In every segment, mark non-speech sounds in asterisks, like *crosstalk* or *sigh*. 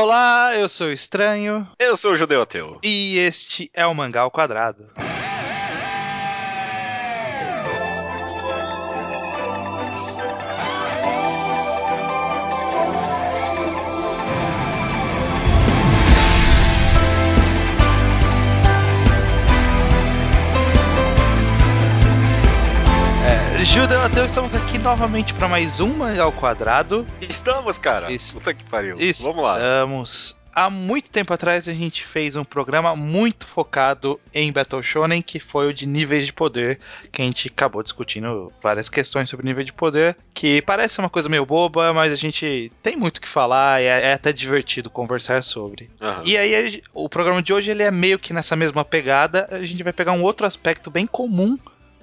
Olá, eu sou o Estranho. Eu sou o Judeu Ateu. E este é o Mangá ao Quadrado. Judeu Ateu, estamos aqui novamente para mais um Mangá ao Quadrado. Estamos, cara. Est- Puta que pariu. Vamos lá. Estamos. Há muito tempo atrás a gente fez um programa muito focado em Battle Shonen, que foi o de níveis de poder, que a gente acabou discutindo várias questões sobre nível de poder, que parece uma coisa meio boba, mas a gente tem muito o que falar e é, é até divertido conversar sobre. Aham. E aí o programa de hoje ele é meio que nessa mesma pegada, a gente vai pegar um outro aspecto bem comum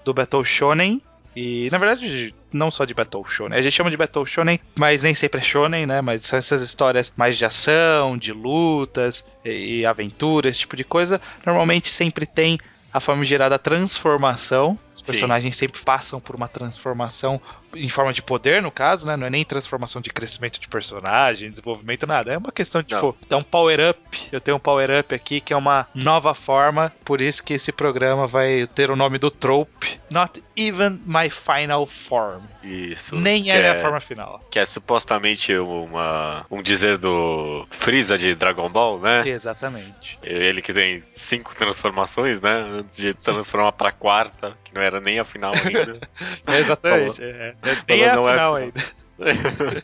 do Battle Shonen. E, na verdade, não só de Battle Shonen. A gente chama de Battle Shonen, mas nem sempre é Shonen, né? Mas são essas histórias mais de ação, de lutas e, e aventura, esse tipo de coisa. Normalmente sempre tem a famigerada transformação. Os Sim. personagens sempre passam por uma transformação em forma de poder, no caso, né? Não é nem transformação de crescimento de personagem, desenvolvimento, nada. É uma questão de, Não. tipo, dar um power-up. Eu tenho um power-up aqui que é uma nova forma, por isso que esse programa vai ter o nome do trope. Not even my final form. Isso. Nem é a minha forma final. Que é supostamente uma, um dizer do Freeza de Dragon Ball, né? Exatamente. Ele que tem cinco transformações, né? Antes de transformar pra quarta, que não era nem a final ainda. *laughs* Exatamente. É, é, nem é a não é final final. ainda.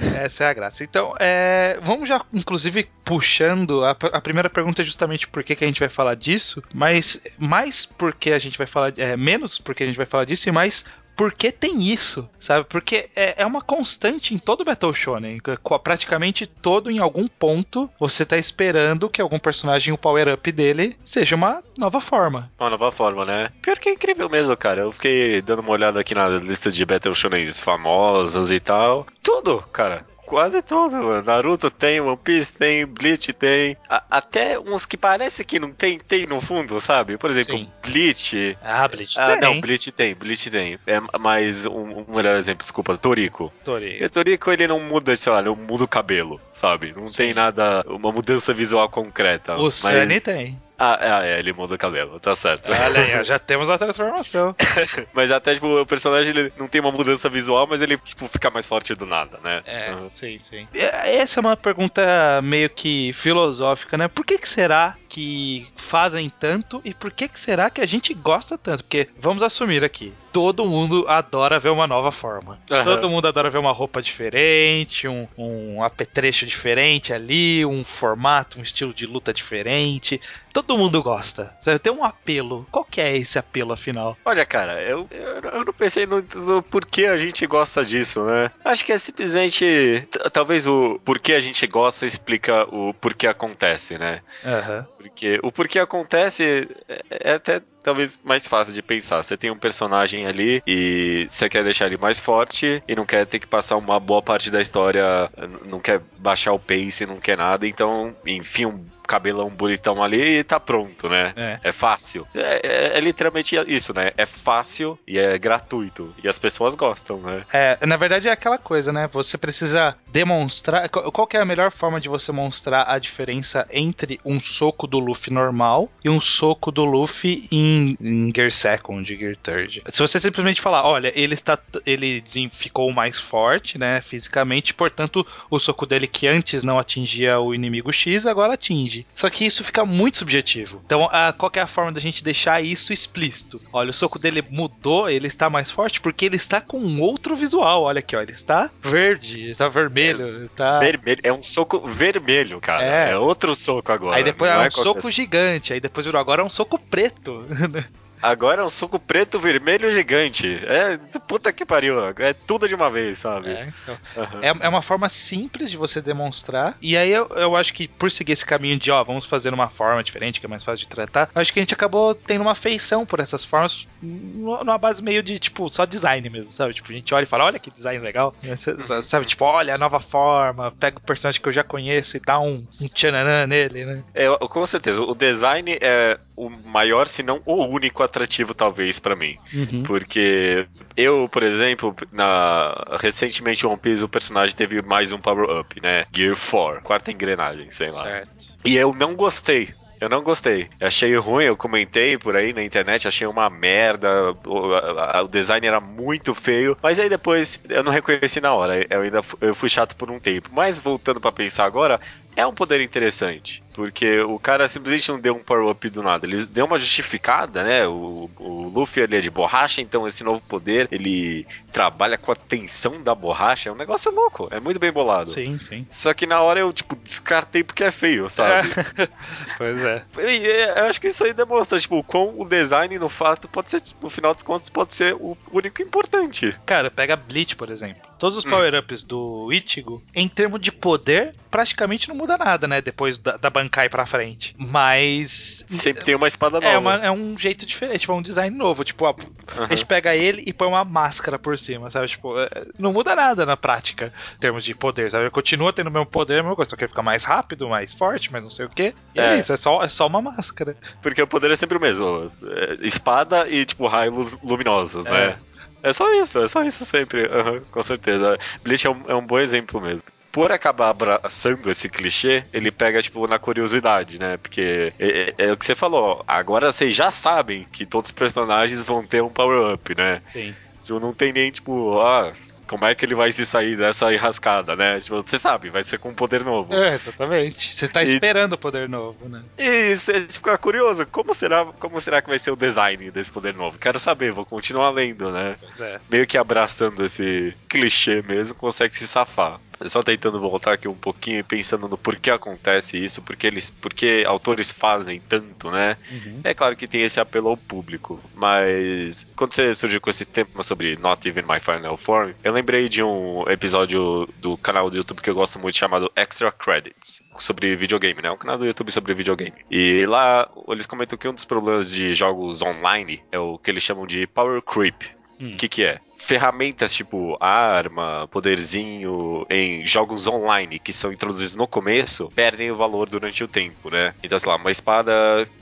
*laughs* Essa é a graça. Então, é, vamos já, inclusive, puxando. A, a primeira pergunta é justamente por que, que a gente vai falar disso, mas mais porque a gente vai falar. É, menos porque a gente vai falar disso e mais. Porque tem isso, sabe? Porque é, é uma constante em todo Battle Shonen. Praticamente todo, em algum ponto, você tá esperando que algum personagem, o power-up dele, seja uma nova forma. Uma nova forma, né? Pior que é incrível mesmo, cara. Eu fiquei dando uma olhada aqui na lista de Battle Shonen famosas e tal. Tudo, cara. Quase tudo, mano. Naruto tem, One Piece tem, Bleach tem. A- até uns que parece que não tem, tem no fundo, sabe? Por exemplo, Sim. Bleach. Ah, Bleach Ah, tem. não, Bleach tem, Bleach tem. É, mas um, um melhor exemplo, desculpa, Toriko. Tori. E Toriko, ele não muda, sei lá, não muda o cabelo, sabe? Não tem nada, uma mudança visual concreta. O mas- Sunny tem. Ah, é, é, ele muda o cabelo, tá certo. Olha aí, *laughs* já temos a transformação. *laughs* Mas até, tipo, o personagem ele não tem uma mudança visual, mas ele, tipo, fica mais forte do nada, né? É, Uhum. sim, sim. Essa é uma pergunta meio que filosófica, né? Por que, que será que fazem tanto e por que, que será que a gente gosta tanto? Porque, vamos assumir aqui, todo mundo adora ver uma nova forma. Aham. Todo mundo adora ver uma roupa diferente, um, um apetrecho diferente ali, um formato, um estilo de luta diferente. Todo mundo gosta. Tem um apelo. Qual que é esse apelo, afinal? Olha, cara, eu, eu, eu não pensei no, no porquê a gente gosta disso, né? Acho que é simplesmente. Talvez o porquê a gente gosta explica o porquê acontece, né? Aham. Porque o porquê acontece é, é até talvez mais fácil de pensar. Você tem um personagem ali e você quer deixar ele mais forte e não quer ter que passar uma boa parte da história, não quer baixar o pace, não quer nada, então enfim um cabelão bonitão ali e tá pronto, né? É. É fácil. É, é- é literalmente isso, né? É fácil e é gratuito. E as pessoas gostam, né? É, na verdade é aquela coisa, né? Você precisa demonstrar. Qual que é a melhor forma de você mostrar a diferença entre um soco do Luffy normal e um soco do Luffy em, em Gear Second, Gear Third? Se você simplesmente falar, olha, ele está. Ele ficou mais forte, né? Fisicamente, portanto, o soco dele que antes não atingia o inimigo X, agora atinge. Só que isso fica muito subjetivo. Então, a, qual que é a forma da gente deixar isso explícito? Olha, o soco dele mudou, ele está mais forte porque ele está com um outro visual. Olha aqui, ó, ele está verde, ele está vermelho, tá. Vermelho. É um soco vermelho, cara. É. É, outro soco agora. Aí depois não é um soco gigante, aí depois virou agora é um soco preto. *laughs* Agora é um suco preto, vermelho gigante. É, puta que pariu. É tudo de uma vez, sabe? É, então. Aham. É, é uma forma simples de você demonstrar. E aí eu, eu acho que por seguir esse caminho de, ó, vamos fazer uma forma diferente, que é mais fácil de tratar, eu acho que a gente acabou tendo uma afeição por essas formas, nu- numa base meio de, tipo, só design mesmo, sabe? Tipo, a gente olha e fala, olha que design legal. Cê- *laughs* Sabe, tipo, olha a nova forma, pega o personagem que eu já conheço e dá um, um tchananã nele, né? É, com certeza. O design é o maior, se não o único atrativo, talvez, para mim. Uhum. Porque eu, por exemplo, na recentemente One Piece, o personagem teve mais um power-up, né? Gear 4, quarta engrenagem, sei lá. Certo. E eu não gostei. Eu não gostei. Achei ruim, eu comentei por aí na internet, achei uma merda. O, a- o design era muito feio. Mas aí depois eu não reconheci na hora. Eu ainda eu fui chato por um tempo. Mas voltando pra pensar agora, é um poder interessante. Porque o cara simplesmente não deu um power-up do nada. Ele deu uma justificada, né? O, o Luffy ele é de borracha, então esse novo poder ele trabalha com a tensão da borracha. É um negócio louco. É muito bem bolado. Sim, sim. Só que na hora eu, tipo, descartei porque é feio, sabe? *laughs* pois é. E, é, eu acho que isso aí demonstra, tipo, com o design, no fato, pode ser, no final dos contos, pode ser o único importante. Cara, pega Bleach, por exemplo. Todos os Hum. power-ups do Ichigo, em termos de poder, praticamente não muda nada, né? Depois da, da Bankai pra frente. Mas. Sempre tem uma espada nova. É, uma- é um jeito diferente, tipo, é um design novo. Tipo, ó, Aham. a gente pega ele e põe uma máscara por cima, sabe? Tipo, é, não muda nada na prática, em termos de poder, sabe? Continua tendo o mesmo poder, a mesma coisa, só que ele fica mais rápido, mais forte, mas não sei o quê. E é, É. isso, é só, é só uma máscara. Porque o poder é sempre o mesmo. é, espada e, tipo, raios luminosos, É. né? É só isso, é só isso sempre. Aham, com certeza. Bleach é um, é um bom exemplo mesmo. Por acabar abraçando esse clichê, ele pega, tipo, na curiosidade, né? Porque é, é- é o que você falou. Agora vocês já sabem que todos os personagens vão ter um power-up, né? Sim. Tipo, não tem nem, tipo, ah, como é que ele vai se sair dessa enrascada, né? Tipo, você sabe, vai ser com um poder novo. É, exatamente. Você tá esperando o poder novo, né? E você fica curioso, como será, como será que vai ser o design desse poder novo? Quero saber, vou continuar lendo, né? Pois é. Meio que abraçando esse clichê mesmo, consegue se safar. Só tentando voltar aqui um pouquinho e pensando no porquê acontece isso, porque eles, porque autores fazem tanto, né? Uhum. É claro que tem esse apelo ao público, mas quando você surgiu com esse tema sobre Not Even My Final Form, eu lembrei de um episódio do canal do YouTube que eu gosto muito chamado Extra Credits, sobre videogame, né? Um canal do YouTube sobre videogame. E lá eles comentam que um dos problemas de jogos online é o que eles chamam de Power Creep. Hum. O que, que é? Ferramentas tipo arma, poderzinho em jogos online que são introduzidos no começo perdem o valor durante o tempo, né? Então, sei lá, uma espada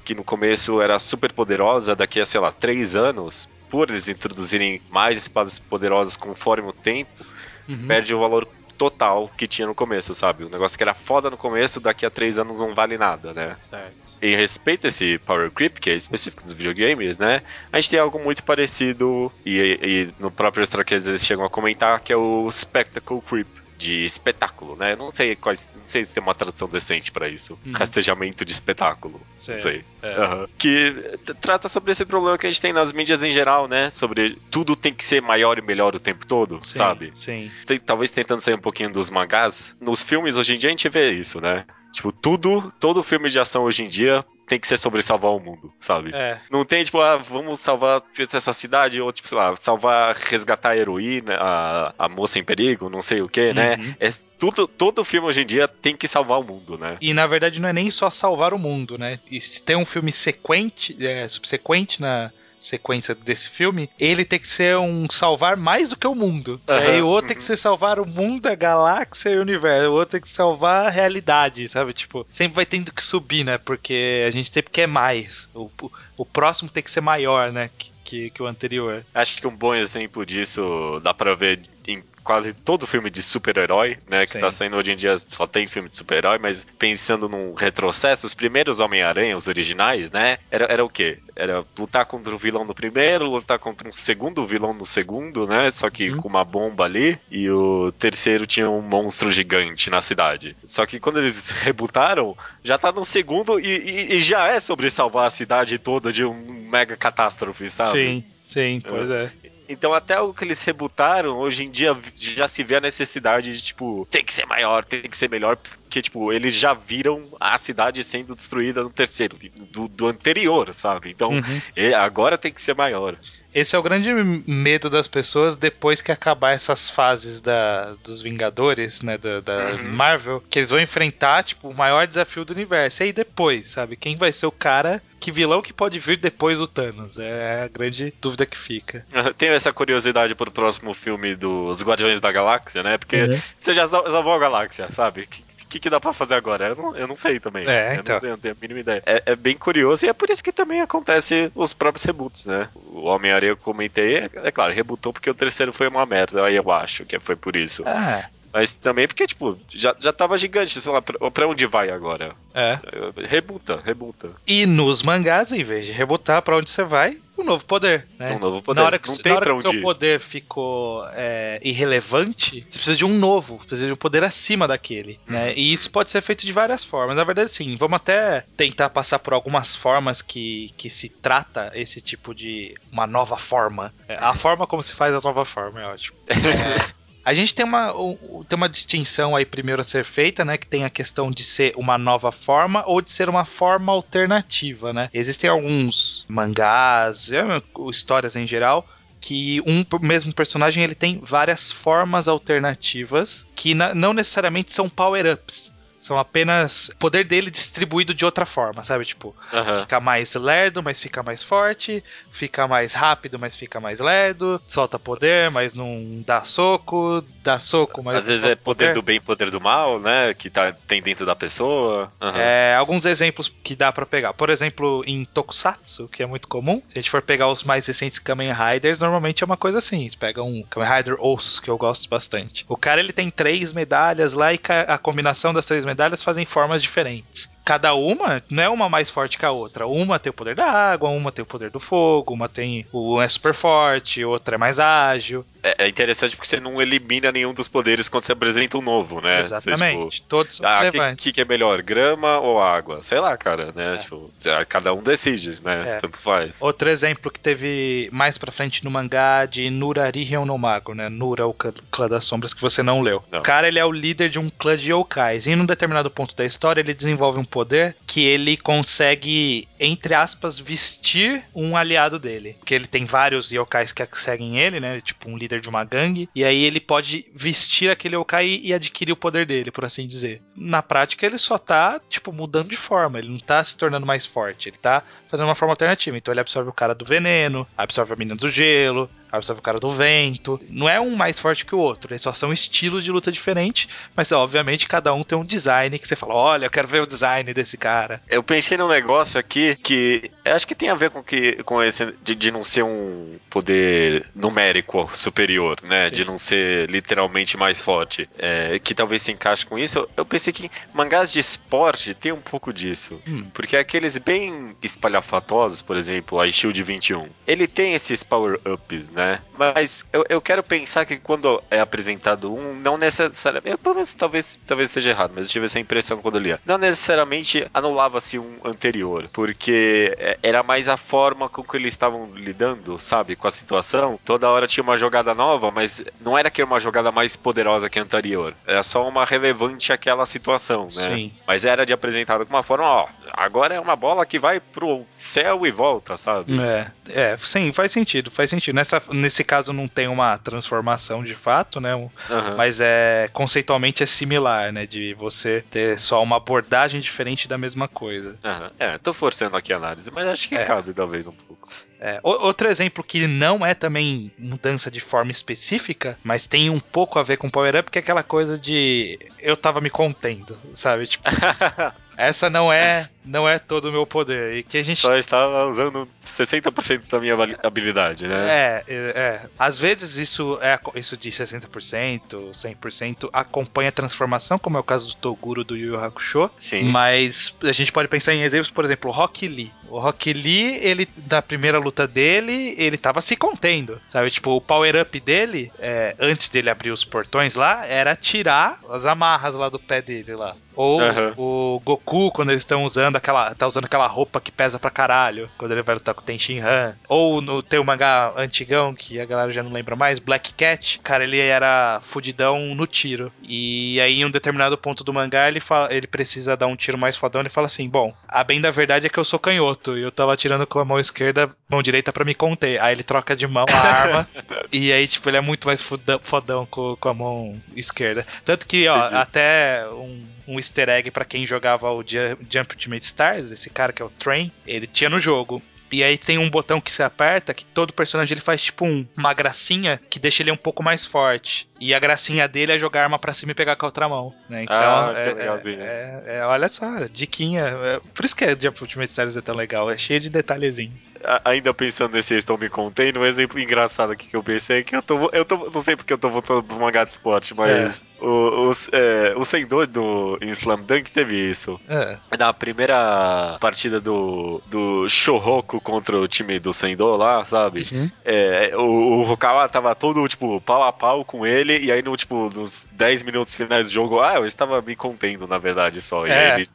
que no começo era super poderosa, daqui a, sei lá, três anos, por eles introduzirem mais espadas poderosas conforme o tempo, Uhum. perde o valor total que tinha no começo, sabe? O negócio que era foda no começo, daqui a três anos não vale nada, né? Certo. Em respeito a esse Power Creep, que é específico dos videogames, né? A gente tem algo muito parecido, e, e no próprio Extra eles chegam a comentar, que é o Spectacle Creep. De espetáculo, né? Não sei quais. Não sei se tem uma tradução decente pra isso. Uhum. Rastejamento de espetáculo. Certo. Não sei. É. Aham. Que trata sobre esse problema que a gente tem nas mídias em geral, né? Sobre tudo tem que ser maior e melhor o tempo todo, Sim, sabe? Sim. Tem- talvez tentando sair um pouquinho dos mangás. Nos filmes hoje em dia a gente vê isso, né? Tipo, tudo, todo filme de ação hoje em dia tem que ser sobre salvar o mundo, sabe? É. Não tem, tipo, ah, vamos salvar essa cidade, ou, tipo, sei lá, salvar, resgatar a heroína, a, a moça em perigo, não sei o que, né? Uhum. É, tudo, todo filme hoje em dia tem que salvar o mundo, né? E na verdade não é nem só salvar o mundo, né? E se tem um filme sequente, é, subsequente na sequência desse filme, ele tem que ser um salvar mais do que o mundo. Aham, Aí o outro tem que uhum. ser salvar o mundo, a galáxia e o universo. O outro tem que salvar a realidade, sabe? Tipo, sempre vai tendo que subir, né? Porque a gente sempre quer mais. O, o próximo tem que ser maior, né? Que, que, que o anterior. Acho que um bom exemplo disso dá pra ver em quase todo filme de super-herói, né? Que Sim. tá saindo hoje em dia, só tem filme de super-herói, mas pensando num retrocesso, os primeiros Homem-Aranha, os originais, né? Era, era o quê? Era lutar contra o vilão no primeiro, lutar contra um segundo vilão no segundo, né? Só que Uhum. com uma bomba ali, e o terceiro tinha um monstro gigante na cidade. Só que quando eles *laughs* rebutaram, já tá no segundo e, e- e já é sobre salvar a cidade toda de um mega catástrofe, sabe? Sim, sim, pois é. Então, até o que eles rebutaram, hoje em dia já se vê a necessidade de, tipo, tem que ser maior, tem que ser melhor, porque, tipo, eles já viram a cidade sendo destruída no terceiro, do, do anterior, sabe? Então, Uhum. agora tem que ser maior. Esse é o grande medo das pessoas depois que acabar essas fases da, dos Vingadores, né? Da, da Uhum. Marvel, que eles vão enfrentar, tipo, o maior desafio do universo. E aí depois, sabe? Quem vai ser o cara, que vilão que pode vir depois do Thanos? É a grande dúvida que fica. Eu Tenho essa curiosidade pro próximo filme dos Guardiões da Galáxia, né? Porque Uhum. você já sal- salvou a galáxia, sabe? Que, que dá pra fazer agora? Eu não, eu não sei também. É, eu então. não sei, eu não tenho a mínima ideia. É, é bem curioso e é por isso que também acontece os próprios reboots, né? O Homem-Aranha eu comentei, é, é claro, rebootou porque o terceiro foi uma merda, aí eu acho que foi por isso. Ah, Mas também porque, tipo, já, já tava gigante, sei lá, pra, pra onde vai agora? é. Rebuta, rebuta. E nos mangás, em vez de rebotar pra onde você vai, um novo poder, né? Um novo poder. Na hora que, Não na tem hora pra que seu ir. poder ficou é, irrelevante, você precisa de um novo, precisa de um poder acima daquele, Uhum. né? E isso pode ser feito de várias formas. Na verdade, sim, vamos até tentar passar por algumas formas que, que se trata esse tipo de uma nova forma. É, a forma como se faz a nova forma é ótimo. *laughs* É, A gente tem uma, um- tem uma distinção aí primeiro a ser feita, né? Que tem a questão de ser uma nova forma ou de ser uma forma alternativa, né? Existem alguns mangás, é, histórias em geral, que um mesmo personagem ele tem várias formas alternativas que não necessariamente são power-ups. São apenas poder dele distribuído de outra forma, sabe? Tipo, Aham. fica mais lerdo, mas fica mais forte, fica mais rápido, mas fica mais lerdo, solta poder, mas não dá soco, dá soco, mas Às vezes é poder do bem e poder do mal, né? Que tá, tem dentro da pessoa. Aham. É, alguns exemplos que dá pra pegar. Por exemplo, em Tokusatsu, que é muito comum, se a gente for pegar os mais recentes Kamen Riders, normalmente é uma coisa assim. Você pega um Kamen Rider Osso, que eu gosto bastante. O cara ele tem três medalhas lá e a combinação das três medalhas fazem formas diferentes. Cada uma não é uma mais forte que a outra. Uma tem o poder da água, uma tem o poder do fogo, uma tem o é super forte, outra é mais ágil. É, é interessante porque você não elimina nenhum dos poderes quando você apresenta um novo, né? Você, Exatamente. Todos tipo, são ah, o que, relevantes. que, é melhor, grama ou água? Sei lá, cara, né? É. Tipo, cada um decide, né? É. Tanto faz. Outro exemplo que teve mais pra frente no mangá de Nurari Mago, né? Nura, o clã- clã das sombras que você não leu. Não. O cara, ele é o líder de um clã de yokais. E em um determinado ponto da história, ele desenvolve um poder que ele consegue, entre aspas, vestir um aliado dele. Porque ele tem vários yokais que seguem ele, né? Tipo um líder de uma gangue. E aí ele pode vestir aquele yokai e adquirir o poder dele, por assim dizer. Na prática, ele só tá, tipo, mudando de forma. Ele não tá se tornando mais forte. Ele tá fazendo uma forma alternativa. Então ele absorve o cara do veneno, absorve a menina do gelo, absorve o cara do vento. Não é um mais forte que o outro. Eles só são estilos de luta diferentes. Mas, obviamente, cada um tem um design que você fala: olha, eu quero ver o design desse cara. Eu pensei num negócio aqui que acho que tem a ver com que com esse de, de não ser um poder numérico superior, né? Sim. De não ser literalmente mais forte, é, que talvez se encaixe com isso. Eu, pensei que mangás de esporte tem um pouco disso, Hum. porque aqueles bem espalhafatosos, por exemplo, a Shield 21, ele tem esses power ups, né? Mas eu, eu quero pensar que quando é apresentado um, não necessariamente, eu, pelo menos talvez talvez esteja errado, mas eu tive essa impressão quando eu lia. Não necessariamente anulava-se um anterior, porque é, era mais a forma com que eles estavam lidando, sabe, com a situação. Toda hora tinha uma jogada nova, mas não era que era uma jogada mais poderosa que a anterior. Era só uma relevante àquela situação, né? Sim. Mas era de apresentado com uma forma, ó, agora é uma bola que vai pro céu e volta, sabe? É, é, sim, faz sentido, faz sentido. Nessa, nesse caso não tem uma transformação de fato, né? Um- Aham. Mas é conceitualmente é similar, né? De você ter só uma abordagem diferente da mesma coisa. Aham. É, tô forçando aqui a análise, mas acho que É. cabe talvez um pouco. É, outro exemplo que não é também mudança de forma específica, mas tem um pouco a ver com Power Up, que é aquela coisa de eu tava me contendo, sabe? Tipo, *laughs* essa não é não é todo o meu poder. E que a gente Só estava usando 60% da minha habilidade, né? É, é, é. Às vezes isso é isso de 60%, 100% acompanha a transformação, como é o caso do Toguro do Yu Yu Hakusho. Sim. Mas a gente pode pensar em exemplos, por exemplo, o Rock Lee. O Rock Lee, ele, na primeira luta dele, ele tava se contendo, sabe? Tipo, o power-up dele, é, antes dele abrir os portões lá, era tirar as amarras lá do pé dele lá. Ou Aham. o Goku, quando eles estão usando aquela. tá usando aquela roupa que pesa pra caralho, quando ele vai lutar com o Tenshin Han. Ou no tem o mangá antigão, que a galera já não lembra mais, Black Cat, cara, ele era fudidão no tiro. E aí, em um determinado ponto do mangá, ele, fala, ele precisa dar um tiro mais fodão. Ele fala assim: Bom, a bem da verdade é que eu sou canhoto. E eu tava atirando com a mão esquerda, mão direita pra me conter. Aí ele troca de mão a arma. *laughs* e aí, tipo, ele é muito mais fudão- fodão com, com a mão esquerda. Tanto que, ó, Entendi. até um, um easter egg pra quem jogava o Ju- Jump Ultimate Stars, esse cara que é o Train, ele tinha no jogo. E aí tem um botão que você aperta que todo personagem ele faz tipo um, uma gracinha que deixa ele um pouco mais forte. E a gracinha dele é jogar arma pra cima e pegar com a outra mão. Né? Então, Ah, é, que legalzinho. é, é- é- olha só, diquinha. É, por isso que a Jump Ultimate Series é tão legal, é cheio de detalhezinhos. A- Ainda pensando nesse Estão Me Contendo, um exemplo engraçado aqui que eu pensei é que eu tô. Eu tô não sei porque eu tô voltando pro mangá de esporte, mas o, o, é, o Sendou do, em Slam Dunk teve isso. É. Na primeira partida do, do Shohoku contra o time do Sendou lá, sabe? Uhum. É, o, o Hokawa tava todo, tipo, pau a pau com ele, e aí, no, tipo, nos 10 minutos finais do jogo, ah, eu estava me contendo, na verdade, só. E É. aí ele,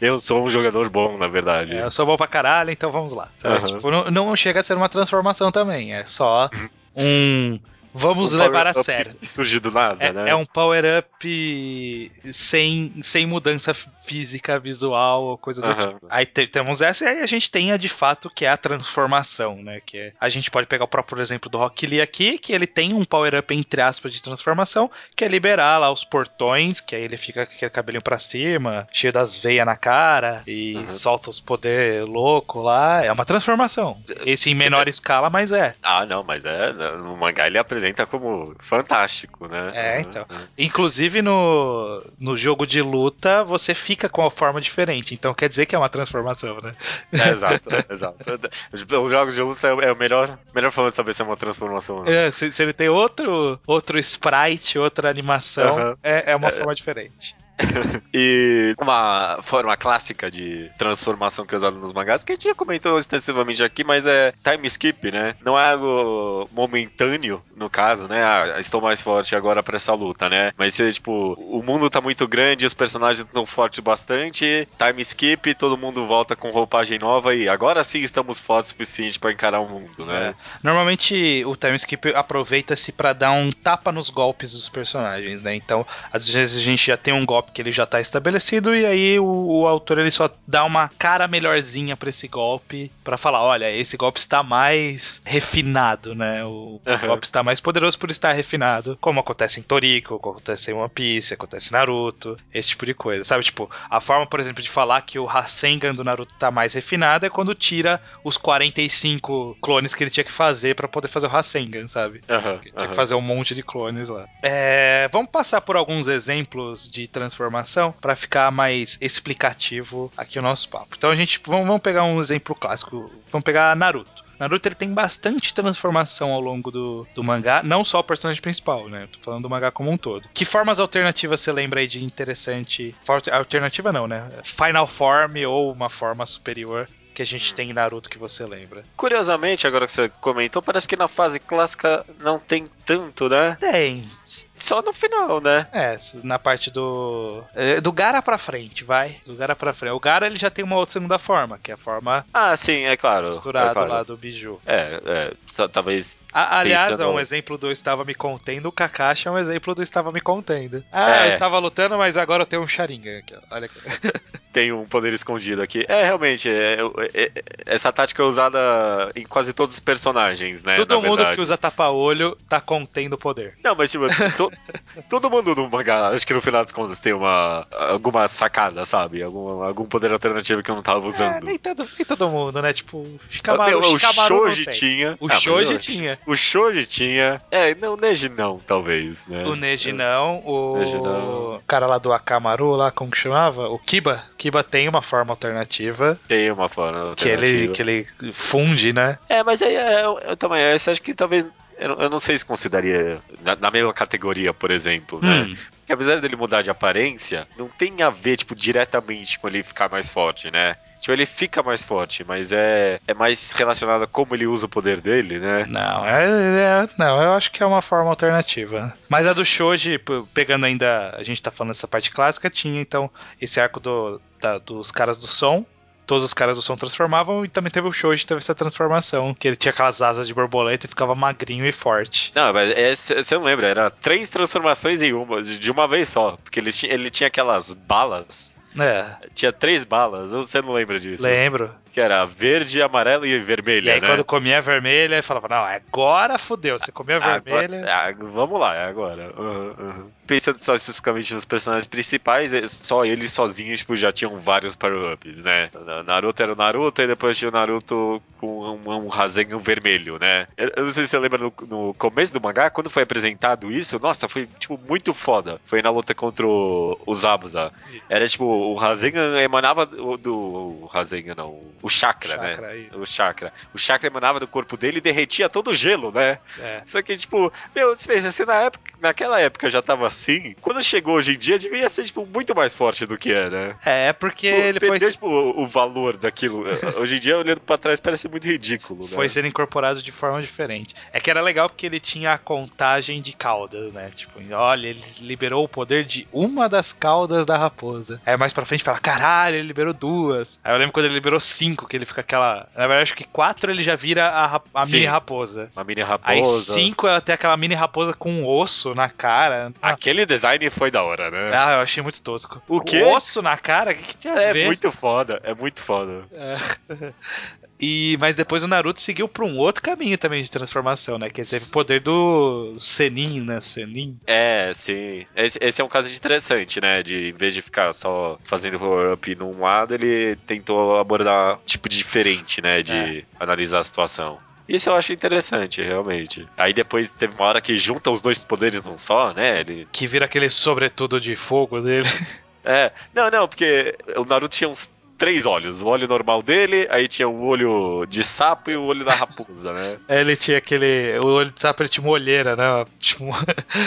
eu sou um jogador bom, na verdade. É, eu sou bom pra caralho, então vamos lá. Aham. Tipo, não, não chega a ser uma transformação também, é só um. Vamos Um levar a sério. *laughs* Surge do nada, É, né? é um power-up sem, sem mudança física, visual ou coisa do Aham. tipo. Aí te- temos essa e aí a gente tem a de fato que é a transformação, né? Que é, a gente pode pegar o próprio exemplo do Rock Lee aqui, que ele tem um power-up entre aspas de transformação, que é liberar lá os portões, que aí ele fica com aquele cabelinho pra cima, cheio das veias na cara e Uhum. solta os poder louco lá. É uma transformação. Esse em menor escala, mas é. Ah, não, mas é. No mangá ele apresenta como fantástico, né? É, então. Uhum. Inclusive no, no jogo de luta, você fica com a forma diferente. Então quer dizer que é uma transformação, né? É, exato, exato. Os jogos de luta é o melhor, melhor forma de saber se é uma transformação. ou não. É, se, se ele tem outro, outro sprite, outra animação, Aham. é, é uma forma diferente. *laughs* E uma forma clássica de transformação que é usada nos mangás, que a gente já comentou extensivamente aqui, mas é time skip, né? Não é algo momentâneo, no caso, né? Ah, estou mais forte agora pra essa luta, né? Mas se, tipo, o mundo tá muito grande, os personagens estão fortes bastante, time skip, todo mundo volta com roupagem nova e agora sim estamos fortes o suficiente pra encarar o mundo, né? É. Normalmente o time skip aproveita-se pra dar um tapa nos golpes dos personagens, né? Então, às vezes a gente já tem um golpe que ele já tá estabelecido e aí o, o autor ele só dá uma cara melhorzinha pra esse golpe pra falar, olha, esse golpe está mais refinado, né? O Aham. golpe está mais poderoso por estar refinado, como acontece em Toriko, como acontece em One Piece, acontece em Naruto, esse tipo de coisa, sabe? Tipo, a forma, por exemplo, de falar que o Rasengan do Naruto tá mais refinado é quando tira os 45 clones que ele tinha que fazer pra poder fazer o Rasengan, sabe? Aham, Tinha que aham. fazer um monte de clones lá. É, vamos passar por alguns exemplos de transformação para ficar mais explicativo aqui o nosso papo. Então a gente vamos, pegar um exemplo clássico. Vamos pegar Naruto. Naruto ele tem bastante transformação ao longo do, do mangá, não só o personagem principal, né? Eu tô falando do mangá como um todo. Que formas alternativas você lembra aí de interessante? Alternativa não, né? Final Form ou uma forma superior que a gente tem em Naruto que você lembra? Curiosamente, agora que você comentou, parece que na fase clássica não tem tanto, né? Tem, Só no final, né? É, na parte do. é, Do Gara pra frente, vai. Do Gara pra frente. O Gara ele já tem uma outra segunda forma, que é a forma Ah, sim, é claro. misturada é claro. lá do Biju. É, é, ta- talvez. A- aliás, Pensando- é um exemplo do Estava Me Contendo, o Kakashi é um exemplo do Estava Me Contendo. Ah, É. eu estava lutando, mas agora eu tenho um Sharingan aqui, ó. Olha aqui. *laughs* Tem um poder escondido aqui. É, realmente, é- é- é- essa tática é usada em quase todos os personagens, né? Todo mundo verdade. que usa tapa-olho tá contendo poder. Não, mas tipo, to- todo mundo no mangá, acho que no final das contas tem uma. alguma sacada, sabe? Algum, algum poder alternativo que eu não tava É, usando. nem todo, nem todo mundo, né? Tipo, o Shikamaru, Meu, o Shoji tinha. O Ah, Shoji tinha. O Shoji tinha. É, não, o Neji não, talvez, né? O Neji não, o Neji não. cara lá do Akamaru, lá, como que chamava? O Kiba. Kiba tem uma forma alternativa Tem uma forma que ele, alternativa. que ele funde, né? É, mas aí é, eu, eu também. Essa acho que talvez. Eu, não- eu não sei se consideraria na, na mesma categoria, por exemplo, né? Hum. Porque apesar dele mudar de aparência, não tem a ver, tipo, diretamente com ele ficar mais forte, né? Tipo, ele fica mais forte, mas é, é mais relacionado a como ele usa o poder dele, né? Não, é, é- não, eu acho que é uma forma alternativa. Mas a do Shoji, pegando ainda, a gente tá falando dessa parte clássica, tinha então esse arco do, da- dos caras do som. Todos os caras do som transformavam e também teve o Shoji, teve essa transformação, que ele tinha aquelas asas de borboleta e ficava magrinho e forte. Não, mas é- você não lembra, era três transformações em uma, de de uma vez só. Porque ele, tinha- ele tinha aquelas balas. É, Tinha três balas, você não lembra disso? lembro. Que era verde, amarela e vermelha, E aí né? quando comia vermelha, falava, não, agora fudeu, você comia Agora- vermelha... ah, vamos lá, é agora. Uhum, uhum. pensando só especificamente nos personagens principais, é só eles sozinhos tipo, já tinham vários power-ups, né? Naruto era o Naruto e depois tinha o Naruto com um, um Rasengan vermelho, né? Eu não sei se você lembra no, no, começo do mangá, quando foi apresentado isso, nossa, foi tipo muito foda. Foi na luta contra o, o Zabuza. Era tipo, o Rasengan emanava do. do o Rasengan não, o chakra, né? chakra né? Isso. O chakra. O chakra emanava do corpo dele e derretia todo o gelo, né? É. Só que, tipo, meu, se pensa assim, na época, naquela época já tava assim, quando chegou hoje em dia, devia ser, tipo, muito mais forte do que é, né? É, porque tipo, ele perdeu, foi. tipo, o, o valor daquilo. *laughs* hoje em dia, olhando pra trás, parece muito ridículo. Foi sendo incorporado de forma diferente. É que era legal porque ele tinha a contagem de caudas, né? Tipo, olha, ele liberou o poder de uma das caudas da raposa. Aí mais pra frente fala, caralho, ele liberou duas. Aí eu lembro quando ele liberou cinco, que ele fica aquela. Na verdade, acho que quatro ele já vira a, a mini raposa. Uma mini raposa. Aí cinco ela tem aquela mini raposa com um osso na cara. Aquele design foi da hora, né? Ah, eu achei muito tosco. O quê? osso na cara? O que, que tem a é ver? É muito foda, é muito foda. É. *laughs* E, mas depois o Naruto seguiu para um outro caminho também de transformação, né? Que ele teve o poder do Senin, né? Senin. É, sim. Esse, esse, é um caso interessante, né? De em vez de ficar só fazendo power-up num lado, ele tentou abordar tipo diferente, né? De é. analisar a situação. Isso eu acho interessante, realmente. Aí depois teve uma hora que junta os dois poderes num só, né? Ele... Que vira aquele sobretudo de fogo dele. *laughs* É, não, não, porque o Naruto tinha uns três olhos. O olho normal dele, aí tinha o olho de sapo e o olho da raposa, né? É, ele tinha aquele. O olho de sapo ele tinha uma olheira, né? Tipo...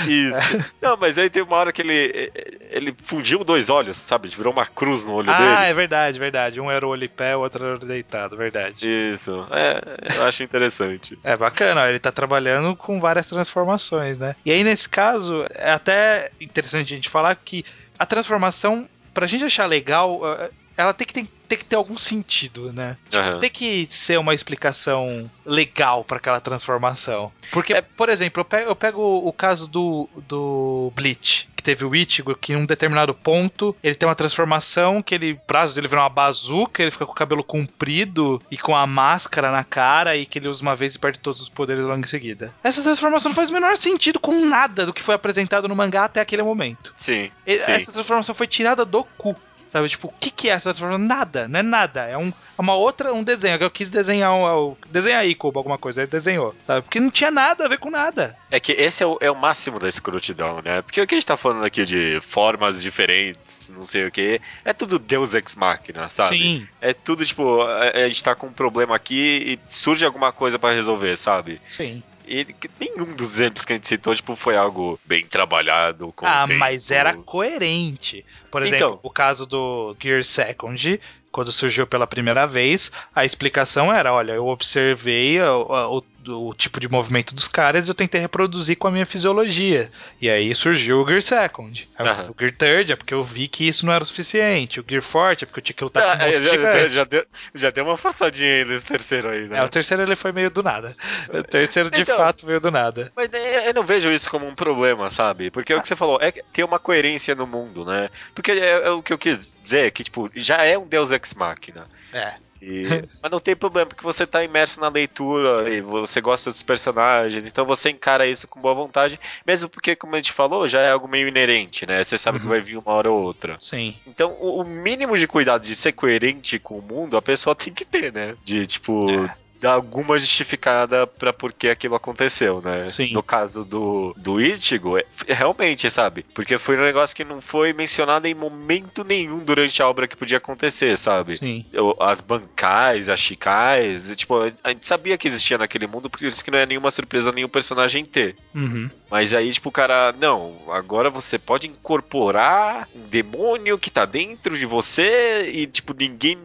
Isso. *laughs* Não, mas aí tem uma hora que ele. Ele fundiu dois olhos, sabe? Virou uma cruz no olho ah, dele. Ah, é verdade, verdade. Um era o olho em pé, o outro era o olho deitado, verdade. Isso. É, eu acho interessante. *laughs* É bacana, ele tá trabalhando com várias transformações, né? E aí, nesse caso, é até interessante a gente falar que a transformação pra gente achar legal, ela tem que ter, tem que ter algum sentido, né? Uhum. Tem que ser uma explicação legal para aquela transformação. Porque, é... por exemplo, eu pego, eu pego o caso do, do Bleach, que teve o Ichigo, que em um determinado ponto ele tem uma transformação que ele, o braço dele vira uma bazuca, ele fica com o cabelo comprido e com a máscara na cara e que ele usa uma vez e perde todos os poderes logo em seguida. Essa transformação não faz o menor sentido com nada do que foi apresentado no mangá até aquele momento. Sim. Essa sim. transformação foi tirada do cu. Sabe, tipo, o que, que é essa transformação? Nada, não é nada. É um, é uma outra, um desenho. Eu quis desenhar um, desenhar aí, Kubo, alguma coisa. Ele desenhou, sabe? Porque não tinha nada a ver com nada. É que esse é o, é o máximo da escrotidão, né? Porque o que a gente tá falando aqui de formas diferentes, não sei o que, é tudo Deus Ex Machina, sabe? Sim. É tudo, tipo, a, a gente tá com um problema aqui e surge alguma coisa para resolver, sabe? Sim. E nenhum dos exemplos que a gente citou, tipo, foi algo bem trabalhado. Com ah, mas era coerente. Por exemplo, então, o caso do Gear Second, quando surgiu pela primeira vez, a explicação era: olha, eu observei o, o o tipo de movimento dos caras eu tentei reproduzir com a minha fisiologia. E aí surgiu o Gear Second. Uhum. O Gear Third é porque eu vi que isso não era o suficiente. O Gear Forte é porque eu tinha que lutar ah, com o é, já, já, deu, já deu uma forçadinha aí nesse terceiro aí, né? É, o terceiro ele foi meio do nada. O terceiro de então, fato veio do nada. Mas eu não vejo isso como um problema, sabe? Porque é o que você falou, é ter uma coerência no mundo, né? Porque é, é o que eu quis dizer, que tipo, já é um Deus Ex Machina. É. E... *laughs* Mas não tem problema, porque você está imerso na leitura e você gosta dos personagens, então você encara isso com boa vontade, mesmo porque, como a gente falou, já é algo meio inerente, né? Você sabe uhum. que vai vir uma hora ou outra. Sim. Então, o mínimo de cuidado de ser coerente com o mundo, a pessoa tem que ter, né? De, tipo, é dar alguma justificada para por que aquilo aconteceu, né? Sim. No caso do, do Ichigo, é, realmente, sabe? Porque foi um negócio que não foi mencionado em momento nenhum durante a obra que podia acontecer, sabe? Sim. As bancais, as chicais, tipo, a gente sabia que existia naquele mundo, por isso que não é nenhuma surpresa nenhum personagem ter. Uhum. Mas aí, tipo, o cara, não, agora você pode incorporar um demônio que tá dentro de você e, tipo, ninguém.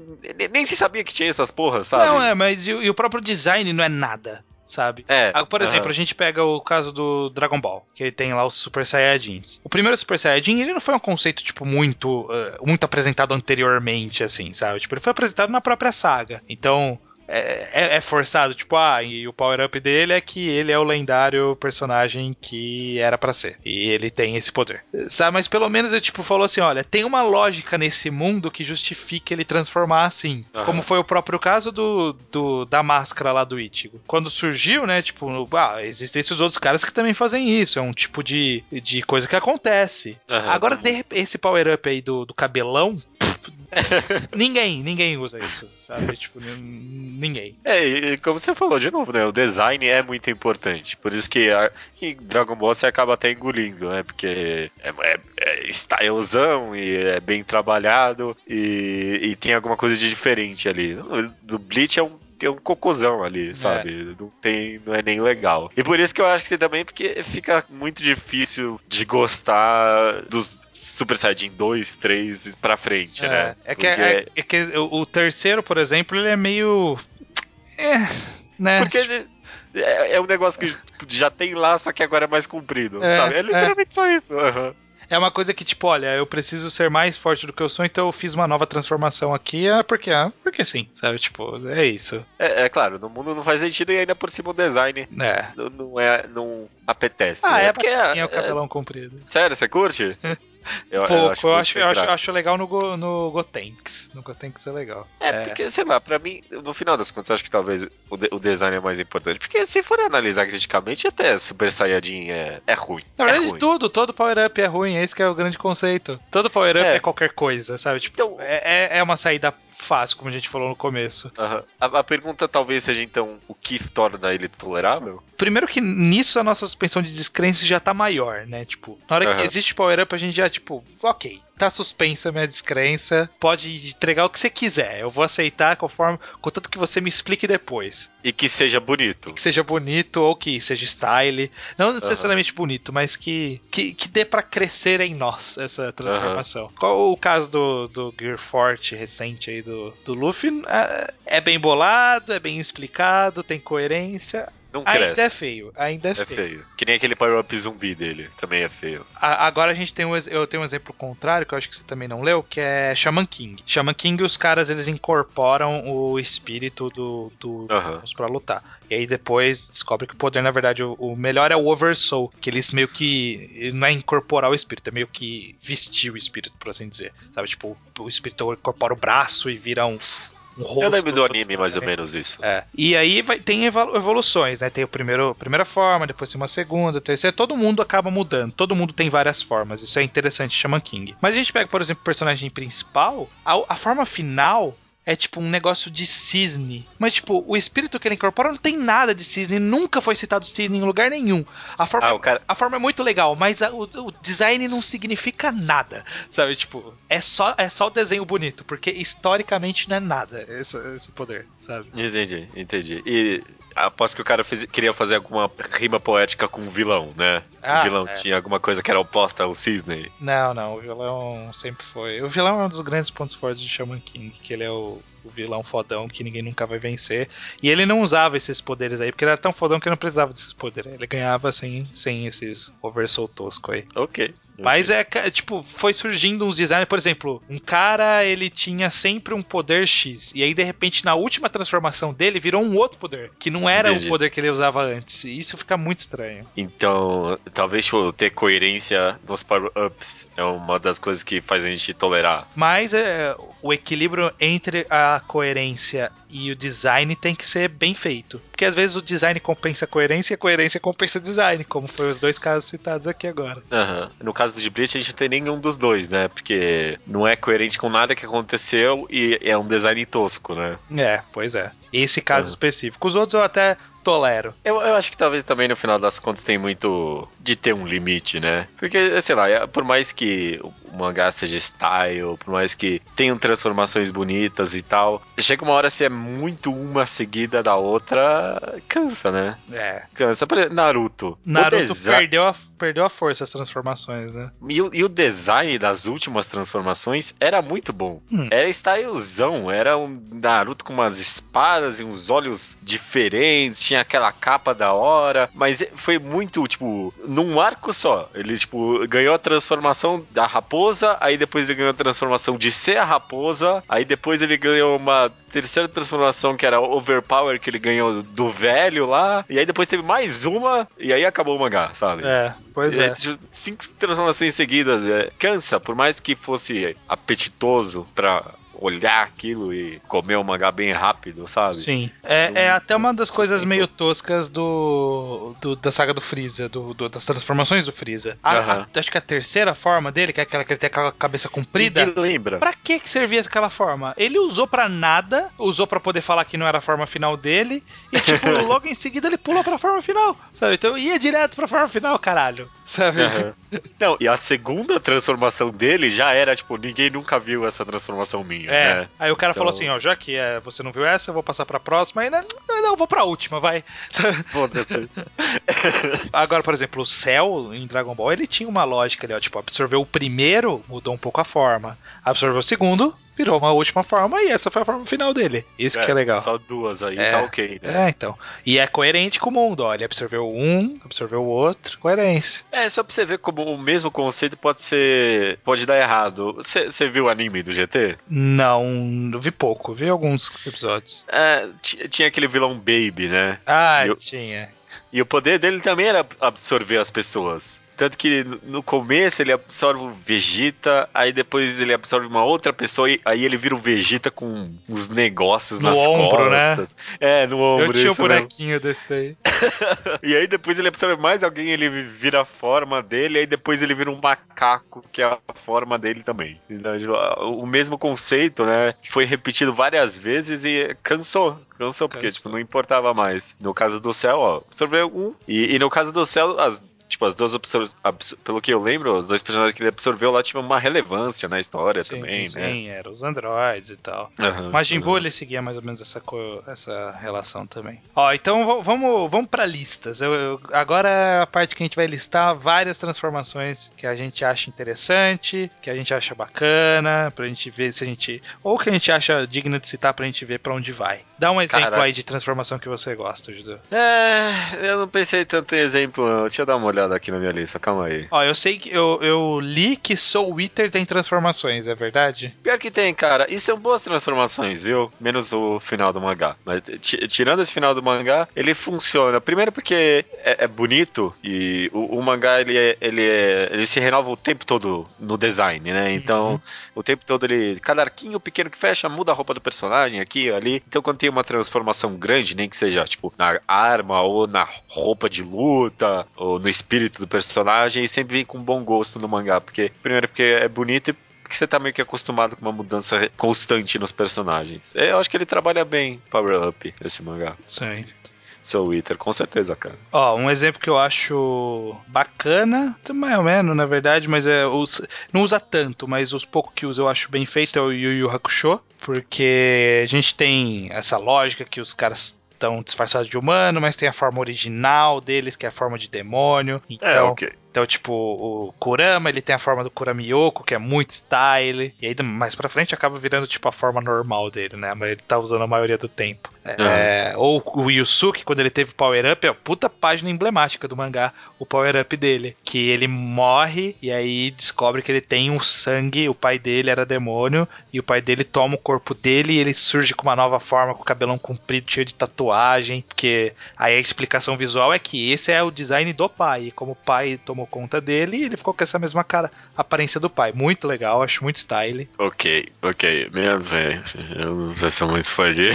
Nem se sabia que tinha essas porras, sabe? Não, é, mas e, e o próprio design não é nada sabe? É. Ah, por exemplo, a gente pega o caso do Dragon Ball, que ele tem lá os Super Saiyajins. O primeiro Super Saiyajin, ele não foi um conceito, tipo, muito, uh, muito apresentado anteriormente, assim, sabe? Tipo, ele foi apresentado na própria saga. Então, é, é, é forçado, tipo, ah, e o power-up dele é que ele é o lendário personagem que era para ser. E ele tem esse poder. Sabe, mas pelo menos ele, tipo, falou assim: olha, tem uma lógica nesse mundo que justifique ele transformar assim. Uhum. Como foi o próprio caso do, do da máscara lá do Ichigo. Quando surgiu, né, tipo, ah, existem esses outros caras que também fazem isso. É um tipo de, de coisa que acontece. Uhum. Agora, de, esse power-up aí do, do cabelão, ninguém, ninguém usa isso, sabe? Tipo, ninguém. É, e como você falou de novo, né? O design é muito importante. Por isso que a, em Dragon Ball você acaba até engolindo, né? Porque é, é, é stylezão e é bem trabalhado e, e tem alguma coisa de diferente ali. Do Bleach é um tem um cocôzão ali, é. sabe? É. Não tem, não é nem legal. E por isso que eu acho que também, porque fica muito difícil de gostar dos Super Saiyajin 2, 3 pra frente, é. né? É que, é, é que o terceiro, por exemplo, ele é meio. É, né? Porque ele é, é um negócio que já tem lá, só que agora é mais comprido, é, sabe? É literalmente só isso. Uhum é uma coisa que, tipo, olha, eu preciso ser mais forte do que eu sou, então eu fiz uma nova transformação aqui, é porque, ah, porque sim, sabe? Tipo, é isso. É, é, claro, no mundo não faz sentido e ainda por cima o design é. não, não é. não apetece. Ah, né? é porque é, é o cabelão é... comprido. Sério, você curte? *laughs* Eu, Pouco, eu acho, eu acho, eu acho, acho, legal no, Go, no Gotenks. No Gotenks é legal. É, é, porque, sei lá, pra mim, no final das contas, eu acho que talvez o, de, o design é mais importante. Porque se for analisar criticamente, até Super Saiyajin é, é ruim. Na verdade, é ruim. tudo, todo power-up é ruim, esse que é o grande conceito. Todo power-up é. é. qualquer coisa, sabe? Tipo, então, é, é, é uma saída fácil, como a gente falou no começo. Uhum. A, a, pergunta talvez seja então o que torna ele tolerável? Primeiro que nisso a nossa suspensão de descrença já tá maior, né? Tipo, na hora uhum. que existe power-up, a gente já, tipo, ok, tá suspensa a minha descrença, pode entregar o que você quiser. Eu vou aceitar conforme, contanto que você me explique depois. E que seja bonito. Que seja bonito ou que seja style. Não necessariamente uhum. bonito, mas que, que, que dê para crescer em nós essa transformação. Uhum. Qual o caso do, do Gear Forte recente aí do, do Luffy? É, é bem bolado, é bem explicado, tem coerência. Não cresce. Ainda é feio, ainda é, é feio. feio. Que nem aquele Power Up zumbi dele, também é feio. A, agora a gente tem um, eu tenho um exemplo contrário, que eu acho que você também não leu, que é Shaman King. Shaman King, os caras, eles incorporam o espírito do, do uhum. pra lutar. E aí depois descobre que o poder, na verdade, o, o melhor é o Oversoul, que eles meio que. Não é incorporar o espírito, é meio que vestir o espírito, por assim dizer. Sabe, tipo, o espírito incorpora o braço e vira um um rosto. Eu lembro do anime mais ou menos isso. É. E aí vai, tem evoluções, né? Tem o primeiro, primeira forma, depois tem uma segunda, terceira. Todo mundo acaba mudando. Todo mundo tem várias formas. Isso é interessante, chama King. Mas a gente pega, por exemplo, o personagem principal, a, a forma final é tipo um negócio de cisne. Mas, tipo, o espírito que ele incorpora não tem nada de cisne, nunca foi citado cisne em lugar nenhum. A forma, ah, cara... a forma é muito legal, mas a, o, o, design não significa nada. Sabe, tipo, é só, é só o desenho bonito, porque historicamente não é nada esse, esse poder, sabe? Entendi, entendi. E aposto que o cara fez, queria fazer alguma rima poética com o vilão, né? Ah, o vilão é. tinha alguma coisa que era oposta ao cisne. Não, não, o vilão sempre foi. O vilão é um dos grandes pontos fortes de Shaman King, que ele é o o vilão fodão que ninguém nunca vai vencer. E ele não usava esses poderes aí, porque ele era tão fodão que não precisava desses poderes. Ele ganhava sem, sem esses oversoul tosco aí. Ok. Mas é, tipo, foi surgindo uns designs, por exemplo, um cara, ele tinha sempre um poder X, e aí de repente na última transformação dele virou um outro poder, que não era Entendi. o poder que ele usava antes. E isso fica muito estranho. Então, talvez tipo, ter coerência nos power-ups é uma das coisas que faz a gente tolerar. Mas é, o equilíbrio entre a coerência e o design tem que ser bem feito. Porque às vezes o design compensa a coerência e a coerência compensa o design, como foi os dois casos citados aqui agora. Uhum. No caso do de Bleach, a gente não tem nenhum dos dois, né? Porque não é coerente com nada que aconteceu e é um design tosco, né? É, pois é. Esse caso uhum. específico. Os outros eu até tolero. Eu, eu acho que talvez também no final das contas tem muito de ter um limite, né? Porque, sei lá, é, por mais que o mangá seja style, por mais que tenham transformações bonitas e tal, chega uma hora se é muito uma seguida da outra, cansa, né? É. Cansa. Por exemplo, Naruto. Naruto perdeu, a, perdeu a força as transformações, né? E, e, o design das últimas transformações era muito bom. Hum. Era stylezão, era um Naruto com umas espadas e uns olhos diferentes, tinha aquela capa da hora, mas foi muito, tipo, num arco só. Ele, tipo, ganhou a transformação da raposa, aí depois ele ganhou a transformação de ser a raposa, aí depois ele ganhou uma terceira transformação que era Overpower, que ele ganhou do velho lá, e aí depois teve mais uma, e aí acabou o mangá, sabe? É, pois E é. aí, cinco transformações seguidas. É, cansa, por mais que fosse apetitoso pra olhar aquilo e comer o mangá bem rápido, sabe? Sim. É, é até uma das coisas meio toscas do, do- da saga do Freeza, do, do- das transformações do Freeza. A- Aham. a- acho que a terceira forma dele, que é aquela que ele tem a cabeça comprida. Ninguém lembra. Pra que que servia aquela forma? Ele usou pra nada, usou pra poder falar que não era a forma final dele, e tipo, *laughs* logo em seguida ele pulou pra forma final, sabe? Então ia direto pra forma final, caralho, sabe? Aham. Não, e a segunda transformação dele já era, tipo, ninguém nunca viu essa transformação minha, É, né? aí o cara Então- falou assim, ó, já que é, você não viu essa, eu vou passar pra próxima, aí, né, não, não, vou pra última, vai. *laughs* Foda-se. Agora, por exemplo, o Cell em Dragon Ball, ele tinha uma lógica ali, ó, tipo, absorveu o primeiro, mudou um pouco a forma. Absorveu o segundo, virou uma última forma e essa foi a forma final dele. Isso que é legal. Só duas aí, É. tá ok, né? É, então. E é coerente com o mundo, ó. Ele absorveu um, absorveu o outro, coerência. É, só pra você ver como o mesmo conceito pode ser. pode dar errado. Você viu o anime do GT? Não, vi pouco, vi alguns episódios. É, ti- tinha aquele vilão Baby, né? Ah, Eu- tinha. E o poder dele também era absorver as pessoas. Tanto que no- começo ele absorve o Vegeta, aí depois ele absorve uma outra pessoa, e aí ele vira o Vegeta com uns negócios No nas ombro, né? costas. É, no ombro. eu tinha um isso mesmo. bonequinho desse daí. *laughs* E aí depois ele absorve mais alguém, ele vira a forma dele, aí depois ele vira um macaco, que é a forma dele também. Então, tipo, o mesmo conceito, né? Foi repetido várias vezes e cansou. Cansou, porque Cansou. tipo, não importava mais. No caso do céu, ó, absorveu um. E, e no caso do céu, as. Tipo, as duas absor abs- pelo que eu lembro, os dois personagens que ele absorveu lá tinham uma relevância na história Sim, também, sim, né? eram os androides e tal. Aham, Majin Buu aham. ele seguia mais ou menos essa, co- essa relação também. Ó, então vamos, vamos para listas. Eu, eu- agora é a parte que a gente vai listar várias transformações que a gente acha interessante, que a gente acha bacana, pra gente ver se a gente. Ou que a gente acha digno de citar pra gente ver pra onde vai. Dá um exemplo Caraca. aí de transformação que você gosta, Judeu. É, eu não pensei tanto em exemplo, não. Deixa eu dar uma olhada aqui na minha lista, calma aí. Ó, eu sei que eu, eu li que Soul Eater tem transformações, é verdade? Pior que tem, cara. E são boas transformações, viu? Menos o final do mangá. Mas ti- tirando esse final do mangá, ele funciona. Primeiro porque é, é bonito e o, o mangá ele, é- ele, é- ele se renova o tempo todo no design, né? Então, Uhum. o tempo todo ele. Cada arquinho pequeno que fecha muda a roupa do personagem aqui ali. Então, quando tem uma transformação grande, nem que seja tipo na arma ou na roupa de luta ou no espírito do personagem, sempre vem com bom gosto no mangá. Porque, primeiro, porque é bonito e porque você tá meio que acostumado com uma mudança constante nos personagens. É, Eu acho que ele trabalha bem Power Up, esse mangá. Sim. Soul Eater, com certeza, cara. Ó, um exemplo que eu acho bacana, mais ou menos, na verdade, mas é os, não usa tanto, mas os poucos que usa eu acho bem feito é o Yu Yu Hakusho, porque a gente tem essa lógica que os caras estão disfarçados de humano, mas tem a forma original deles, que é a forma de demônio. Então, ok. então, tipo, o Kurama, ele tem a forma do Kuramiyoko, que é muito style. E aí, mais pra frente, acaba virando, tipo, a forma normal dele, né? Mas ele tá usando a maioria do tempo. É, Ou o Yusuke, quando ele teve o Power Up, é a puta página emblemática do mangá, o Power Up dele. Que ele morre e aí descobre que ele tem um sangue, o pai dele era demônio, e o pai dele toma o corpo dele e ele surge com uma nova forma, com o cabelão comprido, cheio de tatuagem. Porque aí a explicação visual é que esse é o design do pai. E como o pai tomou conta dele, ele ficou com essa mesma cara, aparência do pai. Muito legal, acho muito style. Ok, ok. Menos é. Eu não sou muito fã de.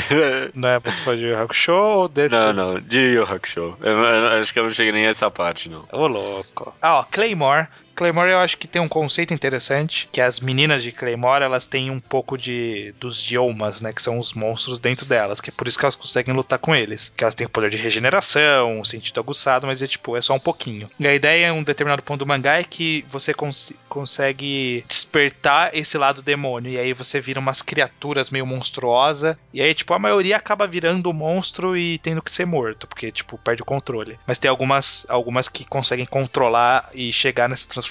Não é você pode Yu Hakusho ou desse? não, não. De Yu Hakusho. Eu, não- eu acho que eu não cheguei nem a essa parte, não. Ô, louco. Ah, ó, Claymore. Claymore eu acho que tem um conceito interessante, que as meninas de Claymore, elas têm um pouco de dos diomas, né, que são os monstros dentro delas, que é por isso que elas conseguem lutar com eles. Que elas têm o poder de regeneração, o sentido aguçado, mas é tipo, é só um pouquinho. E a ideia em um determinado ponto do mangá é que você cons consegue despertar esse lado demônio, e aí você vira umas criaturas meio monstruosa, e aí tipo, a maioria acaba virando monstro e tendo que ser morto, porque tipo, perde o controle. Mas tem algumas algumas que conseguem controlar e chegar nessa transformação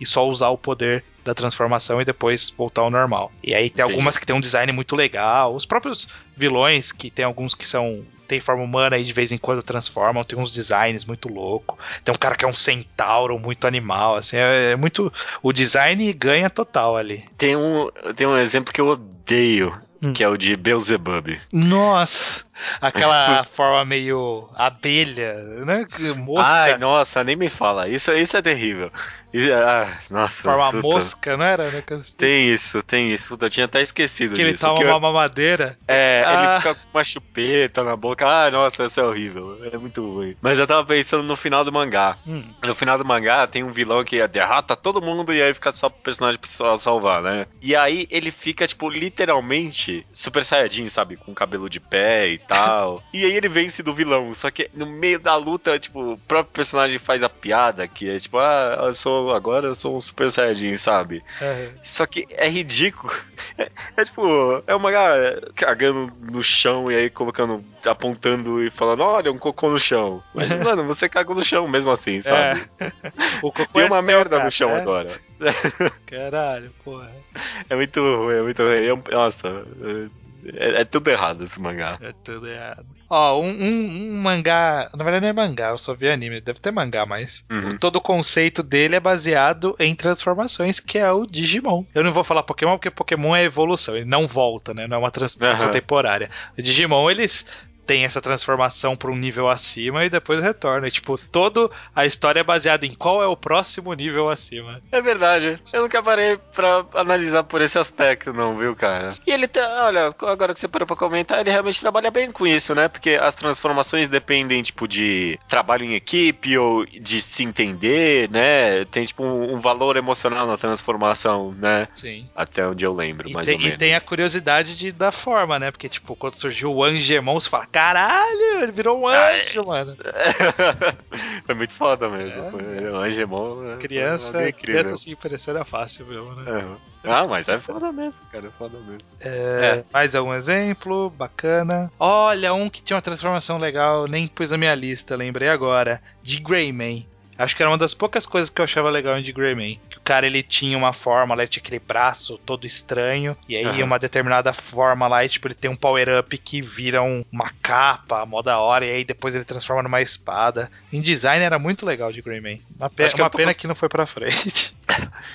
e só usar o poder da transformação e depois voltar ao normal. E aí tem Entendi. algumas que tem um design muito legal. Os próprios vilões, que tem alguns que são. Tem forma humana e de vez em quando transformam, tem uns designs muito louco. Tem um cara que é um centauro muito animal, assim, é, é muito. O design ganha total ali. Tem um, tem um exemplo que eu odeio, Hum. que é o de Beelzebub. Nossa! Aquela *laughs* forma meio abelha, né? Mosca. Ai, nossa, nem me fala. Isso, isso é terrível. Isso, ah, nossa. forma puta. mosca, não era? Né? Tem isso, tem isso. Puta, eu tinha até esquecido que ele disso. toma que eu- uma mamadeira. É, Ah. ele fica com uma chupeta na boca. Ah, nossa, isso é horrível. É muito ruim. Mas eu tava pensando no final do mangá. Hum. No final do mangá tem um vilão que derrota todo mundo e aí fica só pro personagem principal salvar, né? E aí ele fica, tipo, literalmente Super Saiyajin, sabe? Com cabelo de pé e *laughs* tal. e aí ele vence do vilão. Só que no meio da luta, tipo, o próprio personagem faz a piada que é tipo, ah, eu sou agora eu sou um Super Saiyajin, sabe? É. Só que é ridículo. *laughs* É, é tipo, é uma galera cagando no chão e aí colocando, apontando e falando, olha, um cocô no chão. Mas, *laughs* mano, você cagou no chão mesmo assim, sabe? *laughs* O cocô Tem é uma merda cara, no chão é? agora. Caralho, porra. É muito ruim, é muito ruim. É nossa, é, é tudo errado esse mangá. É tudo errado. Ó, um, um- um mangá. Na verdade, não é mangá, eu só vi anime. Deve ter mangá, mas. Uhum. o- todo o conceito dele é baseado em transformações, que é o Digimon. Eu não vou falar Pokémon, porque Pokémon é evolução, ele não volta, né? Não é uma transformação Aham. temporária. O Digimon, eles têm essa transformação para um nível acima e depois retorna. E, tipo, toda a história é baseada em qual é o próximo nível acima. É verdade. Eu nunca parei pra analisar por esse aspecto, não, viu, cara? E ele, tá, olha, agora que você parou pra comentar, ele realmente trabalha bem com isso, né? Porque as transformações dependem, tipo, de trabalho em equipe ou de se entender, né? Tem, tipo, um, um valor emocional na transformação, né? Sim. Até onde eu lembro, E mais tem, ou menos. e tem a curiosidade de, da forma, né? Porque, tipo, quando surgiu o Angemon, você fala, caralho, ele virou um anjo, mano. *laughs* Foi muito foda mesmo. É. Foi o Angemon. né? Criança, incrível. criança era fácil mesmo, né? É. Ah, mas é foda mesmo, cara. É foda mesmo. É, Mais algum exemplo? Bacana. Olha, um que tinha uma transformação legal, nem pus na minha lista, lembrei agora. De Greyman. Acho que era uma das poucas coisas que eu achava legal em de Greyman. Cara ele tinha uma forma, lá, ele tinha aquele braço todo estranho. E aí Aham. uma determinada forma lá, e, tipo, ele tem um power-up que vira um- uma capa, mó da hora. E aí depois ele transforma numa espada. Em design era muito legal de Greyman. Uma, pe Acho que eu uma pena que não foi pra frente.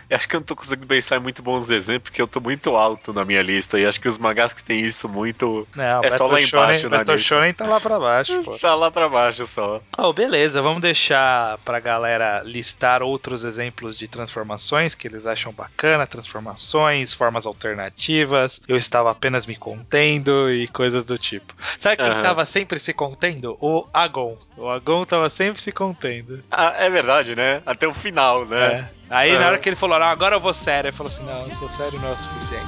Eu acho que eu não tô conseguindo pensar em muito bons exemplos, porque eu tô muito alto na minha lista. E acho que os mangás que tem isso muito. Não, É só lá Shonen- embaixo na Battle lista. Shonen tá lá pra baixo, pô. Tá lá pra baixo só. Oh, beleza, vamos deixar pra galera listar outros exemplos de transformações que eles acham bacana, transformações, formas alternativas. Eu estava apenas me contendo e coisas do tipo. Sabe quem Aham. tava sempre se contendo? O Agon. O Agon tava sempre se contendo. Ah, é verdade, né? Até o final, né? É. Aí na Aham. hora que ele falou, "Não, agora eu vou sério, ele falou assim: não, eu sou sério não é o suficiente.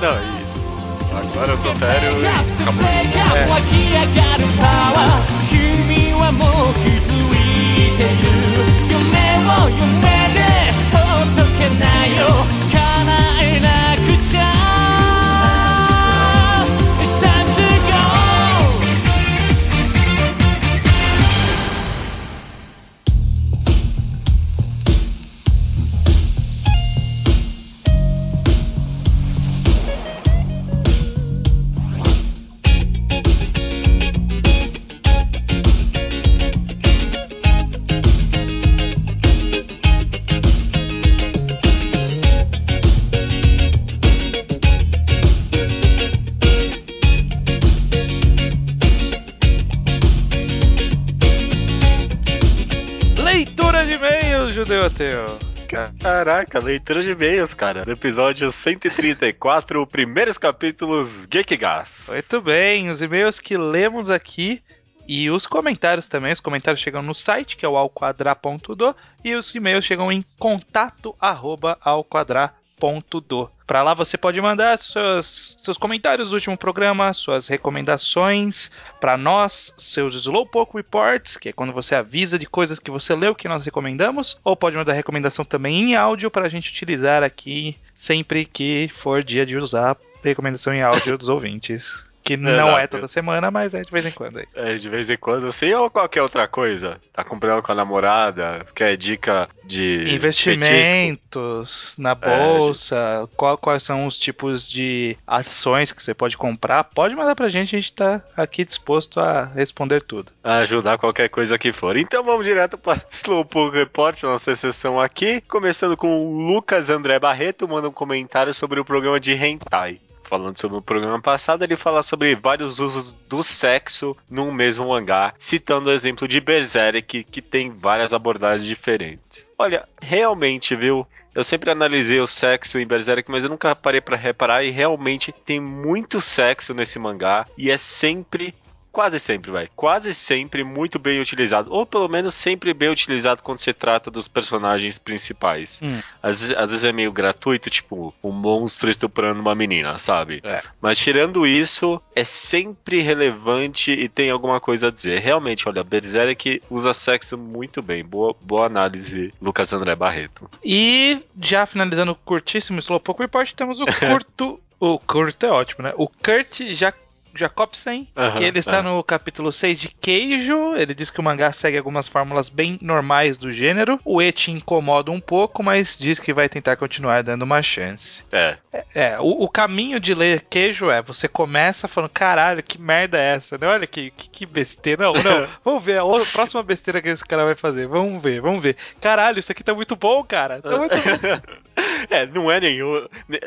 Não, e. Agora eu tô sério e acabou. 湧 e-mails, judeu ateu. Caraca, leitura de e-mails, cara. Do episódio 134, *laughs* primeiros capítulos Gekigas. Muito bem, os e-mails que lemos aqui e os comentários também. Os comentários chegam no site, que é o alquadra.do, e os e-mails chegam em contato arroba alquadra.do. Para lá você pode mandar seus, seus comentários do último programa, suas recomendações para nós, seus Slowpoke Reports, que é quando você avisa de coisas que você leu que nós recomendamos, ou pode mandar recomendação também em áudio para a gente utilizar aqui sempre que for dia de usar recomendação em áudio dos ouvintes. Que não é Exato. toda semana, mas é de vez em quando aí. É, de vez em quando, assim, ou qualquer outra coisa. Tá comprando com a namorada, quer dica de. petisco. Investimentos na bolsa, qual- quais são os tipos de ações que você pode comprar, pode mandar pra gente, a gente tá aqui disposto a responder tudo. ajudar qualquer coisa que for. Então vamos direto para *laughs* Slowpoke Report, nossa sessão aqui, começando com o Lucas André Barreto, manda um comentário sobre o programa de Hentai. Falando sobre o programa passado, ele fala sobre vários usos do sexo num mesmo mangá, citando o exemplo de Berserk, que tem várias abordagens diferentes. Olha, realmente, viu? Eu sempre analisei o sexo em Berserk, mas eu nunca parei pra reparar e realmente tem muito sexo nesse mangá e é sempre quase sempre, vai. Quase sempre muito bem utilizado. Ou pelo menos sempre bem utilizado quando se trata dos personagens principais. Hum. Às, vezes- às vezes é meio gratuito, tipo, um monstro estuprando uma menina, sabe? É. Mas tirando isso, é sempre relevante e tem alguma coisa a dizer. Realmente, olha, Berserk usa sexo muito bem. Boa, boa análise, Lucas André Barreto. E já finalizando o curtíssimo Slowpoke Report, temos o *laughs* curto. o curto é ótimo, né? O Kurt ja Jacobsen, que ele está é. no capítulo 6 de Queijo. Ele diz que o mangá segue algumas fórmulas bem normais do gênero. O Eti incomoda um pouco, mas diz que vai tentar continuar dando uma chance. É, É, o, o caminho de ler queijo é você começa falando, caralho, que merda é essa, né? Olha que, que, que besteira. Não, não, *laughs* vamos ver a o- próxima besteira que esse cara vai fazer. Vamos ver, vamos ver. Caralho, isso aqui tá muito bom, cara. Tá muito *laughs* *laughs* É, não é nenhum. ne-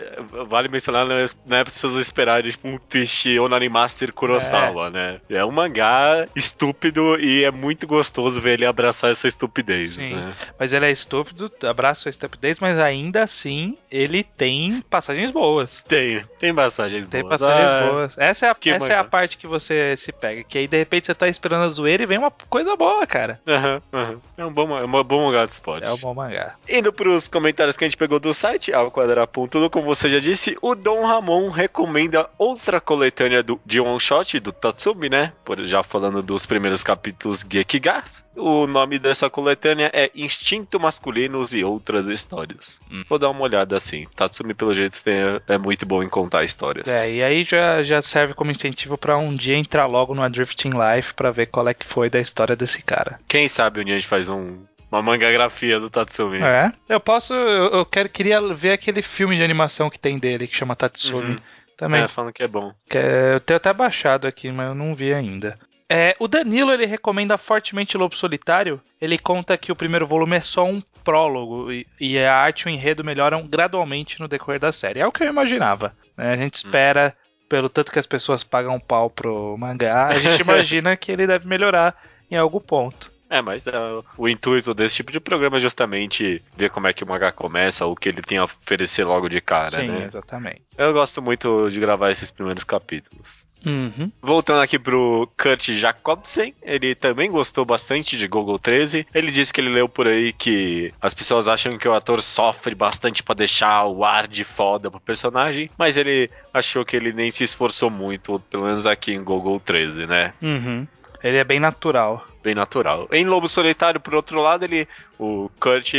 Vale mencionar, não é, não é pra pessoas esperarem tipo, um twist Onani Master Kurosawa, né? É um mangá estúpido e é muito gostoso ver ele abraçar essa estupidez, Sim. né? Mas ele é estúpido, abraço a estupidez, mas ainda assim ele tem passagens boas. Tem, tem passagens Tem boas. passagens Ah, boas. Essa é, a, essa é a parte que você se pega. Que aí de repente você tá esperando a zoeira e vem uma coisa boa, cara. aham, aham. É um bom, é um bom mangá de esporte. É um bom mangá. Indo pros comentários que a gente pegou do site, ao quadrado.tudo, como você já disse, o Dom Ramon recomenda outra coletânea do, de one shot do Tatsumi, né? Por já falando dos primeiros capítulos Gekigas. O nome dessa coletânea é Instinto Masculinos e Outras Histórias. Hum. Vou dar uma olhada assim. Tatsumi, pelo jeito, tem- é muito bom em contar histórias. É, e aí já, já serve como incentivo pra um dia entrar logo no Drifting Life pra ver qual é que foi da história desse cara. Quem sabe um dia a gente faz um, uma mangagrafia do Tatsumi. É. Eu posso. Eu, eu quero, queria ver aquele filme de animação que tem dele, que chama Tatsumi. Uhum. Também. É, falando que é bom. Que é- eu tenho até baixado aqui, mas eu não vi ainda. É, o Danilo ele recomenda fortemente Lobo Solitário. Ele conta que o primeiro volume é só um prólogo e, e a arte e o enredo melhoram gradualmente no decorrer da série. É o que eu imaginava. né? A gente espera, pelo tanto que as pessoas pagam pau pro mangá, a gente *laughs* imagina que ele deve melhorar em algum ponto. É, mas é, o intuito desse tipo de programa é justamente ver como é que o mangá começa, o que ele tem a oferecer logo de cara, Sim, né? exatamente. Eu gosto muito de gravar esses primeiros capítulos. Uhum. Voltando aqui pro Kurt Jacobsen, ele também gostou bastante de Google 13. Ele disse que ele leu por aí que as pessoas acham que o ator sofre bastante pra deixar o ar de foda pro personagem, mas ele achou que ele nem se esforçou muito, pelo menos aqui em Google 13, né? Uhum. Ele é bem natural. Bem natural. Em Lobo Solitário, por outro lado, ele o Kurt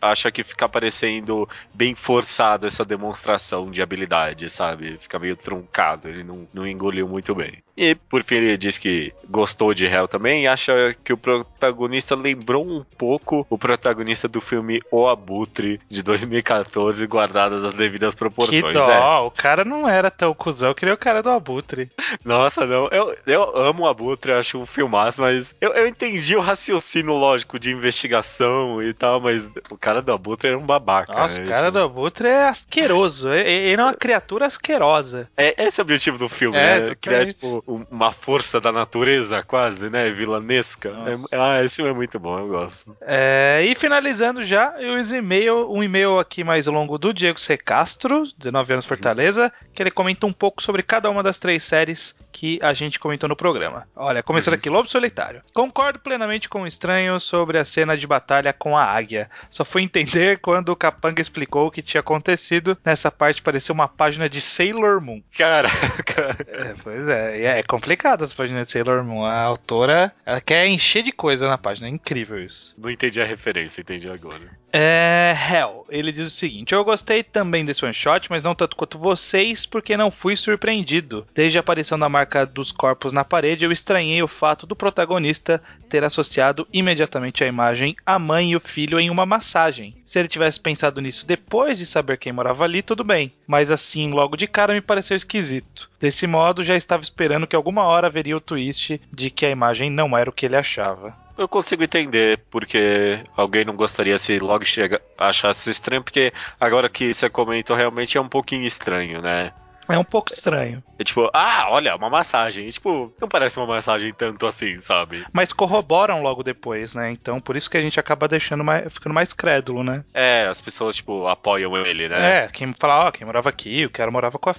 acha que fica parecendo bem forçado essa demonstração de habilidade, sabe? Fica meio truncado, ele não, não engoliu muito bem. E por fim ele diz que gostou de Hell também e acha que o protagonista lembrou um pouco o protagonista do filme O Abutre de 2014, guardadas as devidas Que proporções. dó, É. o cara não era tão cuzão, eu queria o cara do Abutre. Nossa, não. Eu, eu amo o Abutre, acho um filmaço, mas eu, eu entendi o raciocínio lógico de investigação e tal, mas o cara do Abutre era um babaca. Nossa, né? o cara Tipo, do Abutre é asqueroso. Ele é uma criatura asquerosa. É, esse é o objetivo do filme, É, né? Criar, tipo, um- uma força da natureza, quase, né? Vilanesca. Nossa. É- ah, esse filme é muito bom, eu gosto. É, e finalizando já, os e-mail, um e-mail aqui mais longo do Diego C. Castro, 19 anos Fortaleza, que ele comenta um pouco sobre cada uma das três séries que a gente comentou no programa. Olha, começando aqui, Lobo Solitário. Concordo plenamente com o estranho sobre a cena de batalha com a águia. Só fui entender *laughs* quando o Capanga explicou o que tinha acontecido. Nessa parte pareceu uma página de Sailor Moon. Caraca. É, pois é, e é complicado as páginas de Sailor Moon. A autora, ela quer encher de coisa na página, é incrível isso. Não entendi a referência, entendi agora. É. Hell, ele diz o seguinte: Eu gostei também desse one shot, mas não tanto quanto vocês, porque não fui surpreendido. Desde a aparição da marca dos corpos na parede, eu estranhei o fato do protagonista ter associado imediatamente a imagem a mãe e o filho em uma massagem. Se ele tivesse pensado nisso depois de saber quem morava ali, tudo bem, mas assim, logo de cara, me pareceu esquisito. Desse modo, já estava esperando que alguma hora haveria o twist de que a imagem não era o que ele achava. Eu consigo entender porque alguém não gostaria se logo chega achasse estranho, porque agora que você comentou realmente é um pouquinho estranho, né? É um pouco estranho. É tipo, ah, olha, uma massagem. E, tipo, não parece uma massagem tanto assim, sabe? Mas corroboram logo depois, né? Então, por isso que a gente acaba deixando mais, ficando mais crédulo, né? É, as pessoas, tipo, apoiam ele, né? É, quem fala, ó, quem morava aqui, o cara morava com a,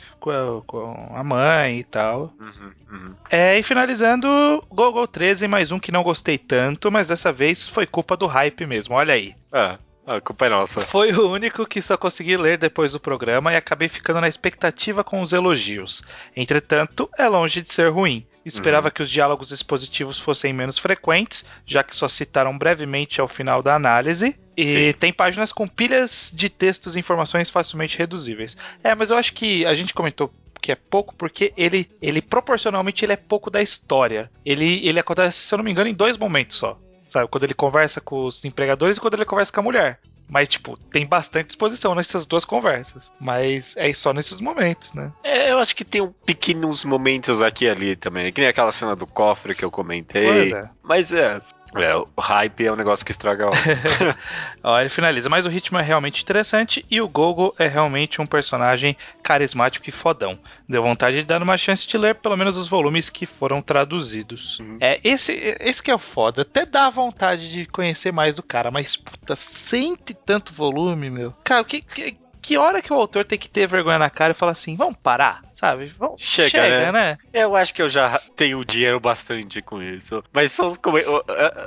com a, mãe e tal. Uhum, uhum. É, e finalizando, Gogol 13, mais um que não gostei tanto, mas dessa vez foi culpa do hype mesmo, olha aí. É, a culpa é nossa. Foi o único que só consegui ler depois do programa e acabei ficando na expectativa com os elogios. Entretanto, é longe de ser ruim. Esperava que os diálogos expositivos fossem menos frequentes, já que só citaram brevemente ao final da análise. E Sim. tem páginas com pilhas de textos e informações facilmente reduzíveis. É, mas eu acho que a gente comentou que é pouco porque ele, ele proporcionalmente ele é pouco da história. Ele, ele acontece, se eu não me engano, em dois momentos só. Sabe? Quando ele conversa com os empregadores e quando ele conversa com a mulher. Mas, tipo, tem bastante exposição nessas duas conversas. Mas é só nesses momentos, né? É, eu acho que tem um pequenos momentos aqui e ali também. Que nem aquela cena do cofre que eu comentei. Pois é. Mas é. É, o hype é um negócio que estraga a. Ó, *laughs* ele finaliza, mas o ritmo é realmente interessante e o Gogo é realmente um personagem carismático e fodão. Deu vontade de dar uma chance de ler pelo menos os volumes que foram traduzidos. Uhum. É, esse, esse que é o foda. Até dá vontade de conhecer mais do cara, mas puta, cento e tanto volume, meu. Cara, que, que, que hora que o autor tem que ter vergonha na cara e falar assim, vamos parar, sabe? Vamos, Chega, né? né? eu acho que eu já tenho dinheiro bastante com isso. Mas só os come- eu-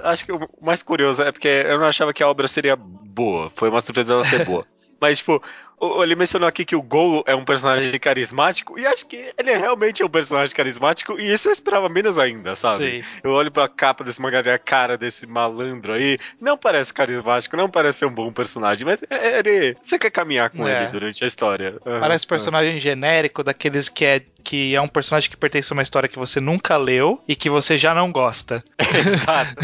acho que o mais curioso é porque eu não achava que a obra seria boa. Foi uma surpresa ela ser boa. *laughs* Mas, tipo, ele mencionou aqui que o Gol é um personagem carismático, e acho que ele é realmente um personagem carismático, e isso eu esperava menos ainda, sabe? Sim. Eu olho pra capa desse mangá e a cara desse malandro aí, não parece carismático, não parece ser um bom personagem, mas é- ele. Você quer caminhar com É. ele durante a história. Parece aham. personagem genérico, daqueles que é, que é um personagem que pertence a uma história que você nunca leu e que você já não gosta. *laughs* Exato.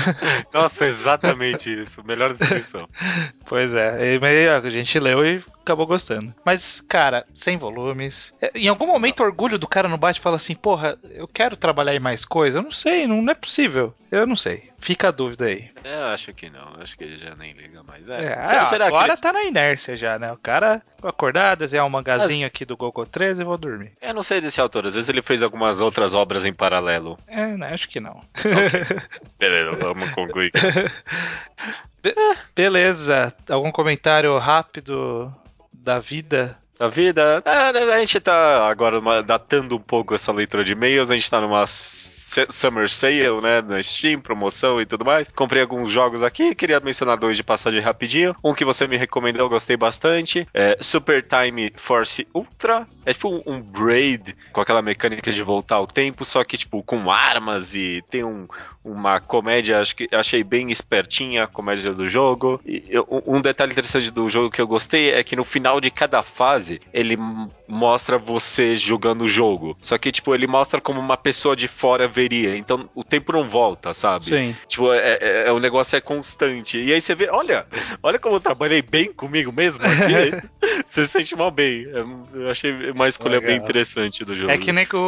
Nossa, exatamente isso. Melhor definição. *laughs* Pois é, mas a gente leu e acabou gostando. Mas, cara, sem volumes. É, Em algum momento o orgulho do cara no bate e fala assim: porra, eu quero trabalhar em mais coisa. Eu não sei, não, não é possível. Eu não sei. Fica a dúvida aí. Eu acho que não. Acho que ele já nem liga mais. É. É, Se- será agora ele... tá na inércia já, né? O cara acordar, desenhar um mangazinho aqui do Gogo 13 e vou dormir. Eu não sei desse autor. Às vezes ele fez algumas outras obras em paralelo. É, né? Acho que não. *laughs* Beleza, vamos concluir. *laughs* Beleza. Algum comentário rápido da vida? A vida. ah, a gente tá agora uma- datando um pouco essa leitura de e-mails. A gente tá numa Summer Sale, né? Na Steam, promoção e tudo mais. Comprei alguns jogos aqui. Queria mencionar dois de passagem rapidinho. Um que você me recomendou, gostei bastante. É Super Time Force Ultra. É tipo um, um Braid com aquela mecânica de voltar ao tempo, só que, tipo, com armas e tem um, uma comédia, acho que achei bem espertinha a comédia do jogo. E eu- um detalhe interessante do jogo que eu gostei é que no final de cada fase ele mostra você jogando o jogo. Só que, tipo, ele mostra como uma pessoa de fora veria. Então o tempo não volta, sabe? Sim. Tipo, é, é, é- o negócio é constante. E aí você vê, olha, olha como eu trabalhei bem comigo mesmo aqui. *laughs* você se sente mal bem. É, Eu achei uma escolha Legal. bem interessante do jogo. É que nem com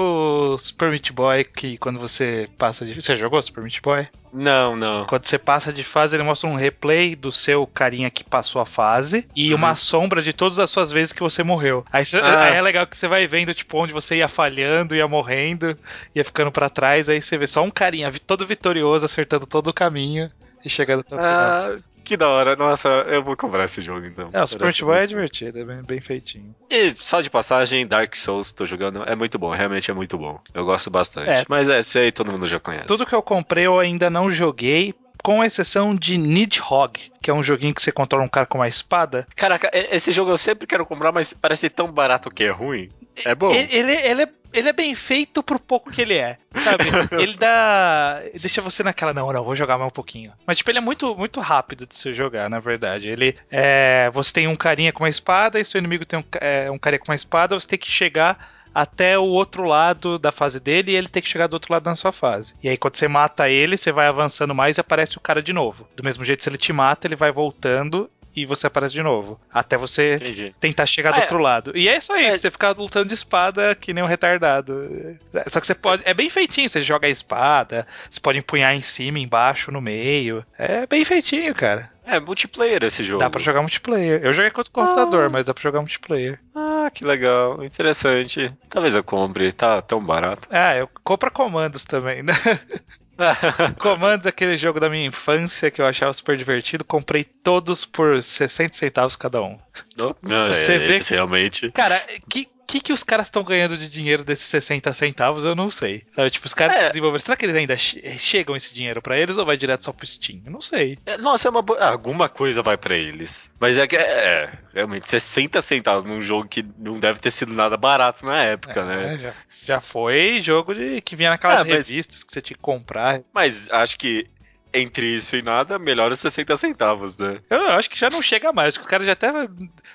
o Super Meat Boy, que quando você passa de. Você jogou Super Meat Boy? Não, não. Quando você passa de fase, ele mostra um replay do seu carinha que passou a fase e Uhum. uma sombra de todas as suas vezes que você morreu. Aí, Ah. aí é legal que você vai vendo, tipo, onde você ia falhando, ia morrendo, ia ficando pra trás, aí você vê só um carinha todo vitorioso, acertando todo o caminho e chegando até o final. Ah, que da hora. Nossa, eu vou comprar esse jogo então. É, o Super Boy é divertido, é bem, bem feitinho. E só de passagem, Dark Souls, tô jogando, é muito bom, realmente é muito bom. Eu gosto bastante. É. Mas é, esse aí todo mundo já conhece. Tudo que eu comprei eu ainda não joguei, com exceção de Nidhogg, que é um joguinho que você controla um cara com uma espada. Caraca, esse jogo eu sempre quero comprar, mas parece tão barato que é ruim. É bom? Ele, ele, ele é ele é bem feito pro pouco que ele é, sabe? *laughs* ele dá. Deixa você naquela, não, não, vou jogar mais um pouquinho. Mas, tipo, ele é muito, muito rápido de se jogar, na verdade. Ele é. Você tem um carinha com uma espada e seu inimigo tem um, é, um carinha com uma espada, você tem que chegar até o outro lado da fase dele e ele tem que chegar do outro lado da sua fase. E aí, quando você mata ele, você vai avançando mais e aparece o cara de novo. Do mesmo jeito, se ele te mata, ele vai voltando e você aparece de novo. Até você Entendi. tentar chegar do Ah, é. outro lado. E é só isso, É. você ficar lutando de espada que nem um retardado. Só que você pode. É bem feitinho, você joga a espada, você pode empunhar em cima, embaixo, no meio. É bem feitinho, cara. É multiplayer esse jogo. Dá pra jogar multiplayer. Eu joguei contra o computador, mas dá pra jogar multiplayer. Ah, que legal. Interessante. Talvez eu compre. Tá tão barato. Ah, eu compro comandos também, né? *laughs* *laughs* Comandos, aquele jogo da minha infância que eu achava super divertido, comprei todos por 60 centavos cada um. Não, não, Você é, vê esse realmente. Cara, que que, que os caras estão ganhando de dinheiro desses 60 centavos, eu não sei. Sabe, tipo, os caras É. será que eles ainda che- chegam esse dinheiro pra eles ou vai direto só pro Steam? Eu não sei. É, Nossa, é uma boa. Alguma coisa vai pra eles. Mas é que é, é, realmente 60 centavos num jogo que não deve ter sido nada barato na época, né? É, já, já foi jogo de que vinha naquelas Ah, mas- revistas que você tinha que comprar. Mas acho que entre isso e nada, melhor os 60 centavos, né? Eu acho que já não chega mais. Os caras já até.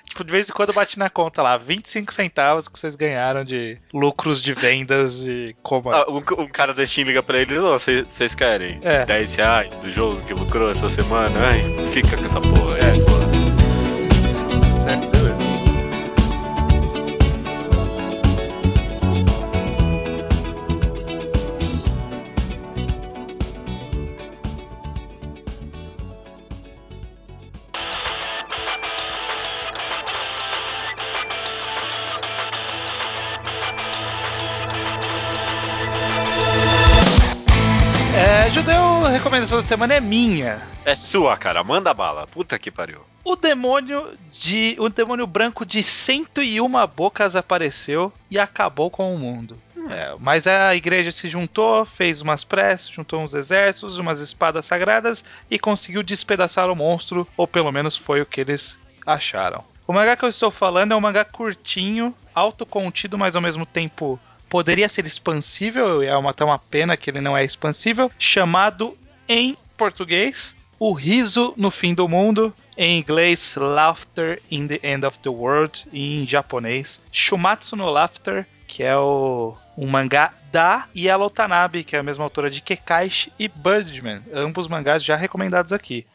Tipo, de vez em quando bate na conta lá, 25 centavos que vocês ganharam de lucros de vendas de comandos. Ah, um, um cara da Steam liga pra eles, ô, vocês querem É. 10 reais do jogo que lucrou essa semana? Ai, fica com essa porra. É, Recomendação da semana é minha. É sua, cara. Manda bala. Puta que pariu. O demônio de. O demônio branco de 101 bocas apareceu e acabou com o mundo. É, mas a igreja se juntou, fez umas preces, juntou uns exércitos, umas espadas sagradas e conseguiu despedaçar o monstro, ou pelo menos foi o que eles acharam. O mangá que eu estou falando é um mangá curtinho, autocontido, mas ao mesmo tempo poderia ser expansível, é uma, até uma pena que ele não é expansível, chamado em português O Riso no Fim do Mundo, em inglês Laughter in the End of the World, e em japonês Shumatsu no Laughter, que é o, um mangá da Yellow Tanabe, que é a mesma autora de Kekaishi e Birdman, ambos mangás já recomendados aqui.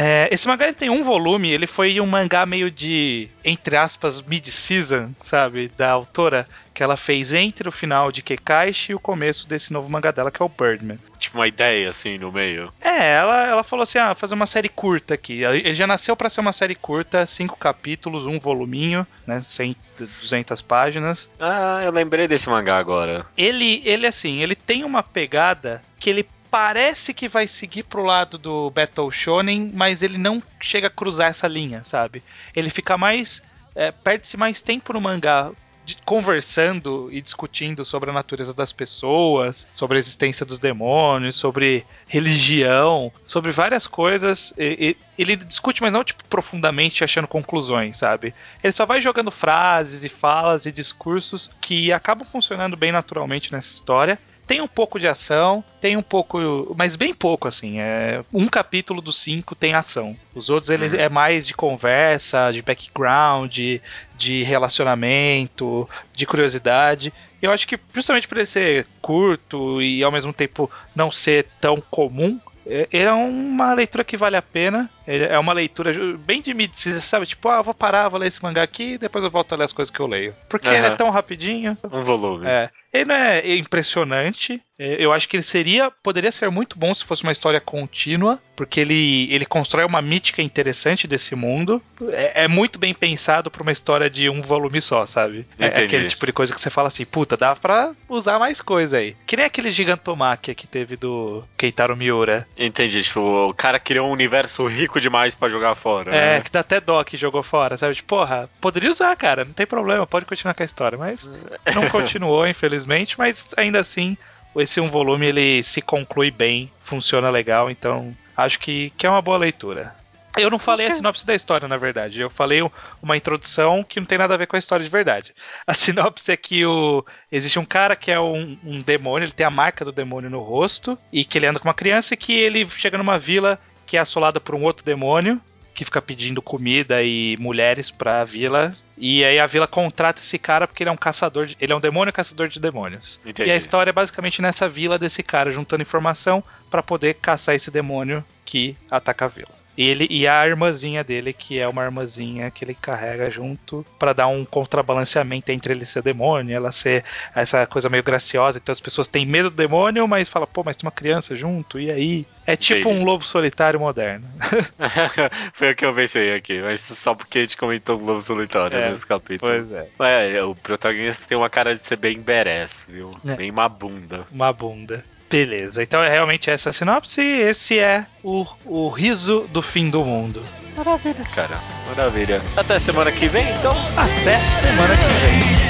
É, esse mangá ele tem um volume, ele foi um mangá meio de, entre aspas, mid-season, sabe? Da autora, que ela fez entre o final de Kekaishi e o começo desse novo mangá dela, que é o Birdman. Tipo uma ideia assim no meio. É, ela, ela falou assim: ah, fazer uma série curta aqui. Ele já nasceu pra ser uma série curta, cinco capítulos, um voluminho, né? 100, 200 páginas. Ah, eu lembrei desse mangá agora. Ele, ele assim, ele tem uma pegada que ele parece que vai seguir pro lado do Battle Shonen, mas ele não chega a cruzar essa linha, sabe? Ele fica mais. é, Perde-se mais tempo no mangá de- conversando e discutindo sobre a natureza das pessoas, sobre a existência dos demônios, sobre religião, sobre várias coisas. E- e- Ele discute, mas não tipo profundamente achando conclusões, sabe? Ele só vai jogando frases e falas e discursos que acabam funcionando bem naturalmente nessa história. Tem um pouco de ação, tem um pouco, mas bem pouco assim. É um capítulo dos cinco tem ação. Os outros ele Uhum. é mais de conversa, de background, de, de relacionamento, de curiosidade. Eu acho que justamente por ele ser curto e ao mesmo tempo não ser tão comum, é é uma leitura que vale a pena. É uma leitura bem de mid sabe? Tipo, ah, vou parar, vou ler esse mangá aqui e depois eu volto a ler as coisas que eu leio. Porque ele é tão rapidinho. Um volume. É. Ele não é impressionante. É, Eu acho que ele seria. Poderia ser muito bom se fosse uma história contínua. Porque ele, ele constrói uma mítica interessante desse mundo. É, é muito bem pensado pra uma história de um volume só, sabe? É, é aquele tipo de coisa que você fala assim, puta, dá pra usar mais coisa aí. Que nem aquele gigantomáquia que teve do Keitaro Miura. Entendi, tipo, o cara criou um universo rico demais pra jogar fora. É, né? que dá até dó que jogou fora, sabe? Tipo, porra, poderia usar, cara, não tem problema, pode continuar com a história, mas não *laughs* continuou, infelizmente, mas ainda assim, esse um volume ele se conclui bem, funciona legal, então acho que, que é uma boa leitura. Eu não falei a sinopse da história, na verdade. Eu falei um- uma introdução que não tem nada a ver com a história de verdade. A *laughs* sinopse é que o... existe um cara que é um, um demônio, ele tem a marca do demônio no rosto, e que ele anda com uma criança e que ele chega numa vila que é assolada por um outro demônio, que fica pedindo comida e mulheres pra vila. E aí a vila contrata esse cara porque ele é um caçador, de... ele é um demônio caçador de demônios. Entendi. E a história é basicamente nessa vila desse cara, juntando informação pra poder caçar esse demônio que ataca a vila. Ele e a irmãzinha dele, que é uma irmãzinha que ele carrega junto pra dar um contrabalanceamento entre ele ser demônio, ela ser essa coisa meio graciosa. Então as pessoas têm medo do demônio, mas falam, pô, mas tem uma criança junto, e aí? É tipo Entendi. um lobo solitário moderno. *laughs* Foi o que eu pensei aqui, mas só porque a gente comentou o Globo Solitário É, nesse capítulo. Pois é. É, o protagonista tem uma cara de ser bem badass, viu? É. Bem uma bunda. Beleza, então é realmente essa sinopse e esse é o, o riso do fim do mundo. Maravilha. Cara, maravilha. Até semana que vem, então. Até semana que vem.